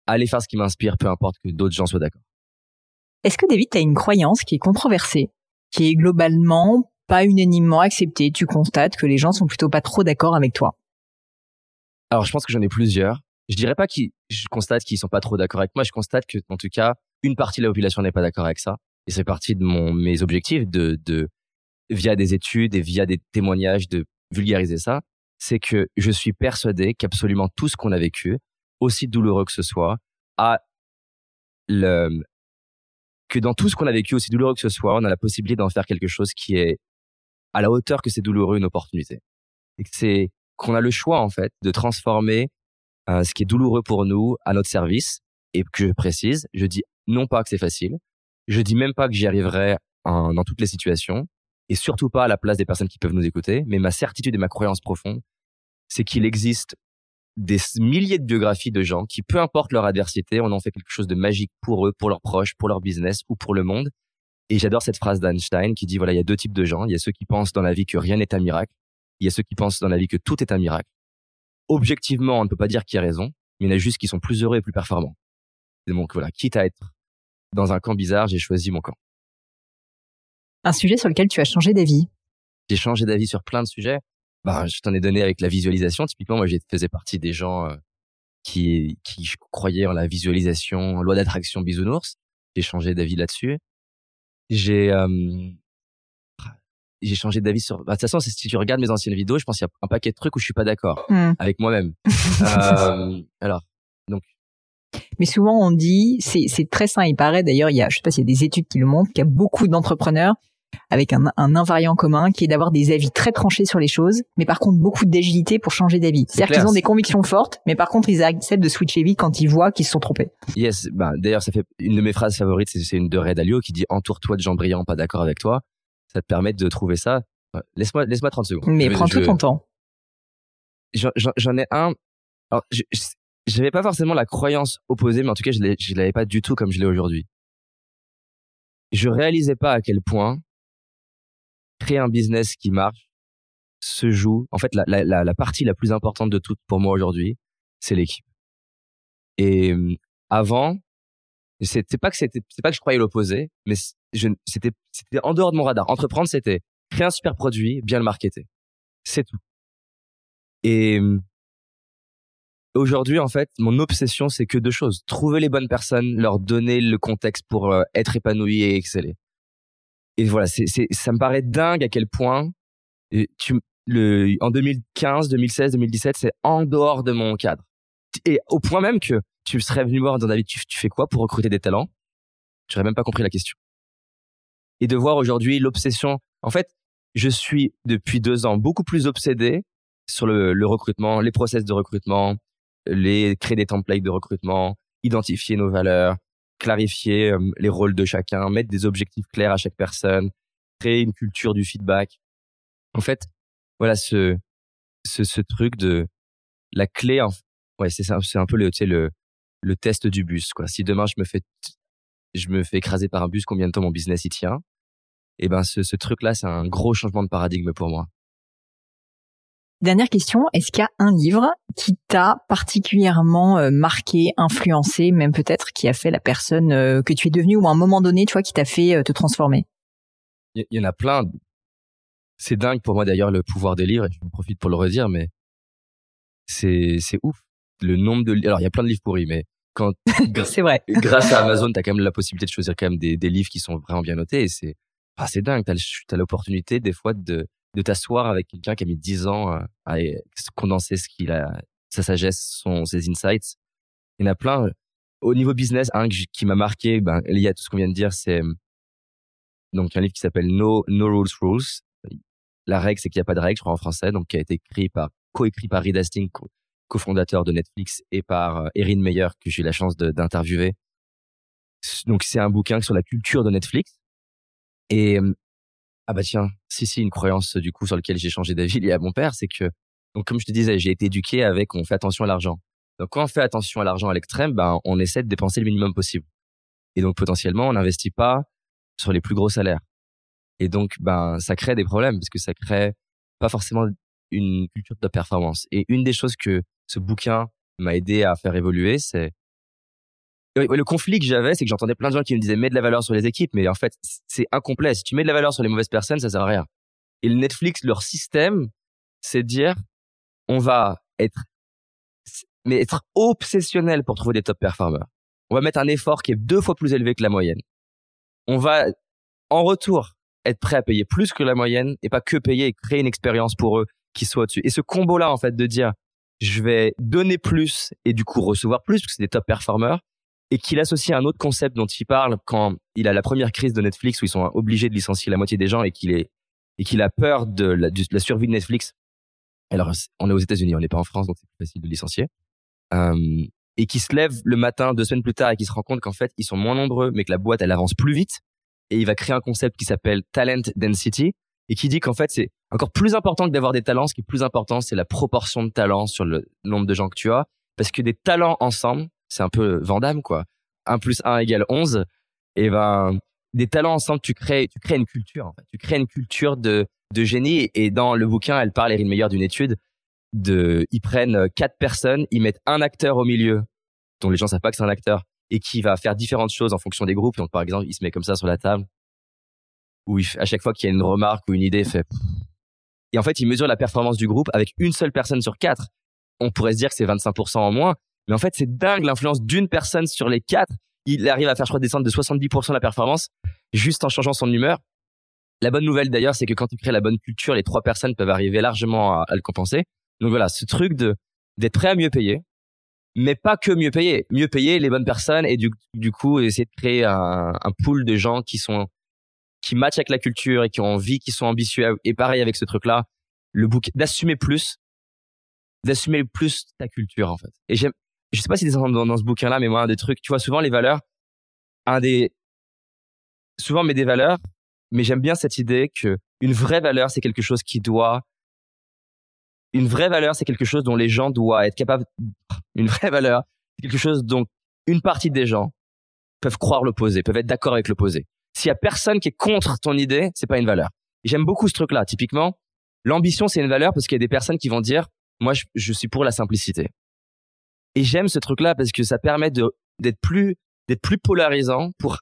aller faire ce qui m'inspire, peu importe que d'autres gens soient d'accord. Est-ce que David, tu as une croyance qui est controversée, qui est globalement pas unanimement acceptée? Tu constates que les gens sont plutôt pas trop d'accord avec toi? Alors, je pense que j'en ai plusieurs. Je dirais pas que je constate qu'ils sont pas trop d'accord avec moi. Je constate que, en tout cas, une partie de la population n'est pas d'accord avec ça. Et c'est partie de mon, mes objectifs de, de, via des études et via des témoignages de vulgariser ça. C'est que je suis persuadé qu'absolument tout ce qu'on a vécu, aussi douloureux que ce soit, a le, que dans tout ce qu'on a vécu, aussi douloureux que ce soit, on a la possibilité d'en faire quelque chose qui est à la hauteur que c'est douloureux, une opportunité. C'est qu'on a le choix, en fait, de transformer euh, ce qui est douloureux pour nous à notre service. Et que je précise, je dis non pas que c'est facile, je dis même pas que j'y arriverai dans toutes les situations, et surtout pas à la place des personnes qui peuvent nous écouter, mais ma certitude et ma croyance profonde, c'est qu'il existe des milliers de biographies de gens qui, peu importe leur adversité, on en fait quelque chose de magique pour eux, pour leurs proches, pour leur business ou pour le monde. Et j'adore cette phrase d'Einstein qui dit, voilà, il y a deux types de gens. Il y a ceux qui pensent dans la vie que rien n'est un miracle. Il y a ceux qui pensent dans la vie que tout est un miracle. Objectivement, on ne peut pas dire qui a raison. Il y en a juste qui sont plus heureux et plus performants. donc voilà, quitte à être dans un camp bizarre, j'ai choisi mon camp. Un sujet sur lequel tu as changé d'avis J'ai changé d'avis sur plein de sujets bah, je t'en ai donné avec la visualisation. Typiquement, moi, je faisais partie des gens euh, qui, qui croyaient en la visualisation, loi d'attraction bisounours. J'ai changé d'avis là-dessus. J'ai euh, j'ai changé d'avis sur. Bah, de toute façon, si tu regardes mes anciennes vidéos, je pense qu'il y a un paquet de trucs où je suis pas d'accord mmh. avec moi-même. euh, alors, donc. Mais souvent, on dit, c'est très sain. Il paraît d'ailleurs, il y a, je sais pas s'il y a des études qui le montrent, qu'il y a beaucoup d'entrepreneurs avec un, un, invariant commun qui est d'avoir des avis très tranchés sur les choses, mais par contre beaucoup d'agilité pour changer d'avis. C'est-à-dire qu'ils ont des convictions fortes, mais par contre ils acceptent de switcher vite quand ils voient qu'ils se sont trompés. Yes, bah d'ailleurs ça fait une de mes phrases favorites, c'est une de Red Alio qui dit entoure-toi de gens brillants pas d'accord avec toi. Ça te permet de trouver ça. Laisse-moi laisse-moi 30 secondes. Mais prends tout ton temps. J'en ai un. Alors, je j'avais pas forcément la croyance opposée, mais en tout cas, je l'avais pas du tout comme je l'ai aujourd'hui. Je réalisais pas à quel point créer un business qui marche se joue. En fait, la, la, la partie la plus importante de toute pour moi aujourd'hui, c'est l'équipe. Et euh, avant, c'était pas que c'était, c'est pas que je croyais l'opposé, mais je, c'était, c'était en dehors de mon radar. Entreprendre, c'était créer un super produit, bien le marketer. C'est tout. Et euh, aujourd'hui, en fait, mon obsession, c'est que deux choses. Trouver les bonnes personnes, leur donner le contexte pour euh, être épanoui et exceller et voilà, c'est, c'est, ça me paraît dingue à quel point tu, le, en 2015, 2016, 2017, c'est en dehors de mon cadre. Et au point même que tu serais venu voir dans David, tu, tu fais quoi pour recruter des talents? Tu n'aurais même pas compris la question. Et de voir aujourd'hui l'obsession. En fait, je suis depuis deux ans beaucoup plus obsédé sur le, recrutement, les process de recrutement, les créer des templates de recrutement, identifier nos valeurs, clarifier euh, les rôles de chacun, mettre des objectifs clairs à chaque personne, créer une culture du feedback. En fait, voilà ce ce, ce truc de la clé. En, ouais, c'est c'est un peu le tu sais, le le test du bus quoi. Si demain je me fais je me fais écraser par un bus, combien de temps mon business y tient? Et eh ben ce, ce truc là, c'est un gros changement de paradigme pour moi. Dernière question, est-ce qu'il y a un livre qui t'a particulièrement euh, marqué, influencé, même peut-être qui a fait la personne euh, que tu es devenue ou à un moment donné, tu vois, qui t'a fait euh, te transformer? Il y, en a plein. C'est dingue pour moi d'ailleurs le pouvoir des livres, et je profite pour le redire, mais c'est c'est ouf. Le nombre de alors il y a plein de livres pourris, mais quand c'est vrai. grâce à Amazon, tu as quand même la possibilité de choisir quand même des, des livres qui sont vraiment bien notés et c'est ah, c'est dingue, tu as l'opportunité des fois de de t'asseoir avec quelqu'un qui a mis 10 ans à, condenser ce qu'il a, sa sagesse, son, ses insights. Il y en a plein. Au niveau business, un qui m'a marqué, ben, il y a tout ce qu'on vient de dire, c'est donc un livre qui s'appelle No, no Rules Rules. La règle, c'est qu'il n'y a pas de règle, je crois en français, donc qui a été écrit par, coécrit par Reed Hastings, cofondateur de Netflix, et par euh, Erin Meyer, que j'ai eu la chance d'interviewer. Donc c'est un bouquin sur la culture de Netflix. Et ah bah tiens, si si une croyance du coup sur laquelle j'ai changé d'avis liée à mon père, c'est que donc comme je te disais, j'ai été éduqué avec on fait attention à l'argent. Donc quand on fait attention à l'argent à l'extrême, ben on essaie de dépenser le minimum possible. Et donc potentiellement on n'investit pas sur les plus gros salaires. Et donc ben ça crée des problèmes parce que ça crée pas forcément une culture de performance. Et une des choses que ce bouquin m'a aidé à faire évoluer, c'est le conflit que j'avais, c'est que j'entendais plein de gens qui me disaient mets de la valeur sur les équipes, mais en fait, c'est incomplet. Si tu mets de la valeur sur les mauvaises personnes, ça sert à rien. Et le Netflix, leur système, c'est de dire on va être, mais être obsessionnel pour trouver des top performers. On va mettre un effort qui est deux fois plus élevé que la moyenne. On va, en retour, être prêt à payer plus que la moyenne et pas que payer et créer une expérience pour eux qui soit au-dessus. Et ce combo-là, en fait, de dire je vais donner plus et du coup recevoir plus parce que c'est des top performers et qu'il associe un autre concept dont il parle quand il a la première crise de Netflix où ils sont obligés de licencier la moitié des gens et qu'il est et qu'il a peur de la, de la, survie de Netflix. Alors on est aux États-Unis, on n'est pas en France, donc c'est plus facile de licencier. Euh, et qui se lève le matin deux semaines plus tard et qui se rend compte qu'en fait ils sont moins nombreux, mais que la boîte elle avance plus vite. Et il va créer un concept qui s'appelle talent density et qui dit qu'en fait c'est encore plus important que d'avoir des talents. Ce qui est plus important, c'est la proportion de talents sur le nombre de gens que tu as, parce que des talents ensemble, c'est un peu Vandame quoi. 1 plus 1 égale 11. Et ben, des talents ensemble, tu crées, tu crées une culture. En fait. Tu crées une culture de, de génie. Et dans le bouquin, elle parle, Erin Meyer, d'une étude. De, ils prennent quatre personnes, ils mettent un acteur au milieu, dont les gens savent pas que c'est un acteur, et qui va faire différentes choses en fonction des groupes. Donc, par exemple, il se met comme ça sur la table, où il, à chaque fois qu'il y a une remarque ou une idée, il fait. Et en fait, il mesure la performance du groupe avec une seule personne sur quatre. On pourrait se dire que c'est 25% en moins, mais en fait, c'est dingue l'influence d'une personne sur les quatre. Il arrive à faire, je crois, descendre de 70% la performance juste en changeant son humeur. La bonne nouvelle d'ailleurs, c'est que quand tu crées la bonne culture, les trois personnes peuvent arriver largement à, le compenser. Donc voilà, ce truc de d'être prêt à mieux payer, mais pas que mieux payer, mieux payer les bonnes personnes et du, du coup essayer de créer un, un pool de gens qui sont qui matchent avec la culture et qui ont envie, qui sont ambitieux. Et pareil avec ce truc-là, le bouc d'assumer plus, d'assumer plus ta culture en fait. Et j'aime, je sais pas si c'est dans, dans, ce bouquin-là, mais moi, un des trucs, tu vois, souvent les valeurs, un des, souvent mais des valeurs, mais j'aime bien cette idée que une vraie valeur, c'est quelque chose qui doit, une vraie valeur, c'est quelque chose dont les gens doivent être capables, une vraie valeur, c'est quelque chose dont une partie des gens peuvent croire l'opposé, peuvent être d'accord avec l'opposé. S'il y a personne qui est contre ton idée, c'est pas une valeur. J'aime beaucoup ce truc-là. Typiquement, l'ambition, c'est une valeur parce qu'il y a des personnes qui vont dire, moi, je, suis pour la simplicité. Et j'aime ce truc-là parce que ça permet d'être plus d'être plus polarisant pour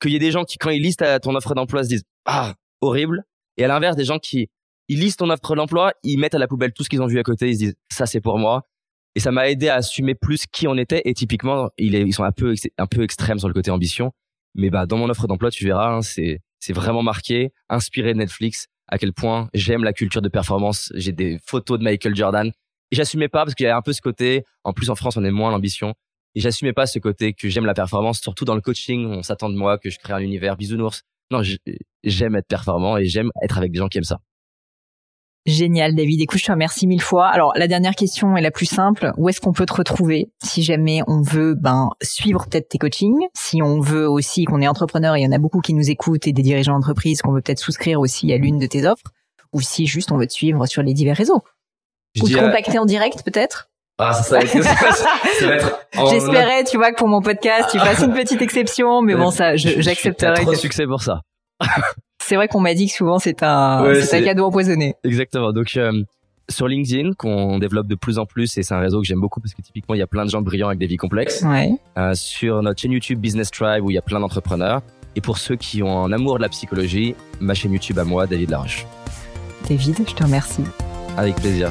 qu'il y ait des gens qui, quand ils lisent ton offre d'emploi, se disent ah horrible, et à l'inverse des gens qui ils lisent ton offre d'emploi, ils mettent à la poubelle tout ce qu'ils ont vu à côté, ils se disent ça c'est pour moi. Et ça m'a aidé à assumer plus qui on était. Et typiquement, ils sont un peu un peu extrêmes sur le côté ambition, mais bah dans mon offre d'emploi, tu verras, hein, c'est c'est vraiment marqué, inspiré de Netflix. À quel point j'aime la culture de performance. J'ai des photos de Michael Jordan et j'assumais pas parce qu'il y a un peu ce côté. En plus, en France, on est moins l'ambition. Et j'assumais pas ce côté que j'aime la performance, surtout dans le coaching. On s'attend de moi que je crée un univers bisounours. Non, j'aime être performant et j'aime être avec des gens qui aiment ça. Génial, David. Écoute, je te remercie mille fois. Alors, la dernière question est la plus simple. Où est-ce qu'on peut te retrouver si jamais on veut ben suivre peut-être tes coachings, si on veut aussi qu'on est entrepreneur, et il y en a beaucoup qui nous écoutent et des dirigeants d'entreprise qu'on veut peut-être souscrire aussi à l'une de tes offres, ou si juste on veut te suivre sur les divers réseaux? Ou te contacter en direct peut-être? Ah, ça, ça, va être. J'espérais, tu vois, que pour mon podcast, tu fasses une petite exception, mais bon, ça, j'accepterai. Trop de succès pour ça. C'est vrai qu'on m'a dit que souvent c'est un, c'est un cadeau empoisonné. Exactement. Donc, euh, sur LinkedIn qu'on développe de plus en plus et c'est un réseau que j'aime beaucoup parce que typiquement il y a plein de gens brillants avec des vies complexes. Ouais. Euh, sur notre chaîne YouTube Business Tribe où il y a plein d'entrepreneurs. Et pour ceux qui ont un amour de la psychologie, ma chaîne YouTube à moi, David Laroche. David, je te remercie. Avec plaisir.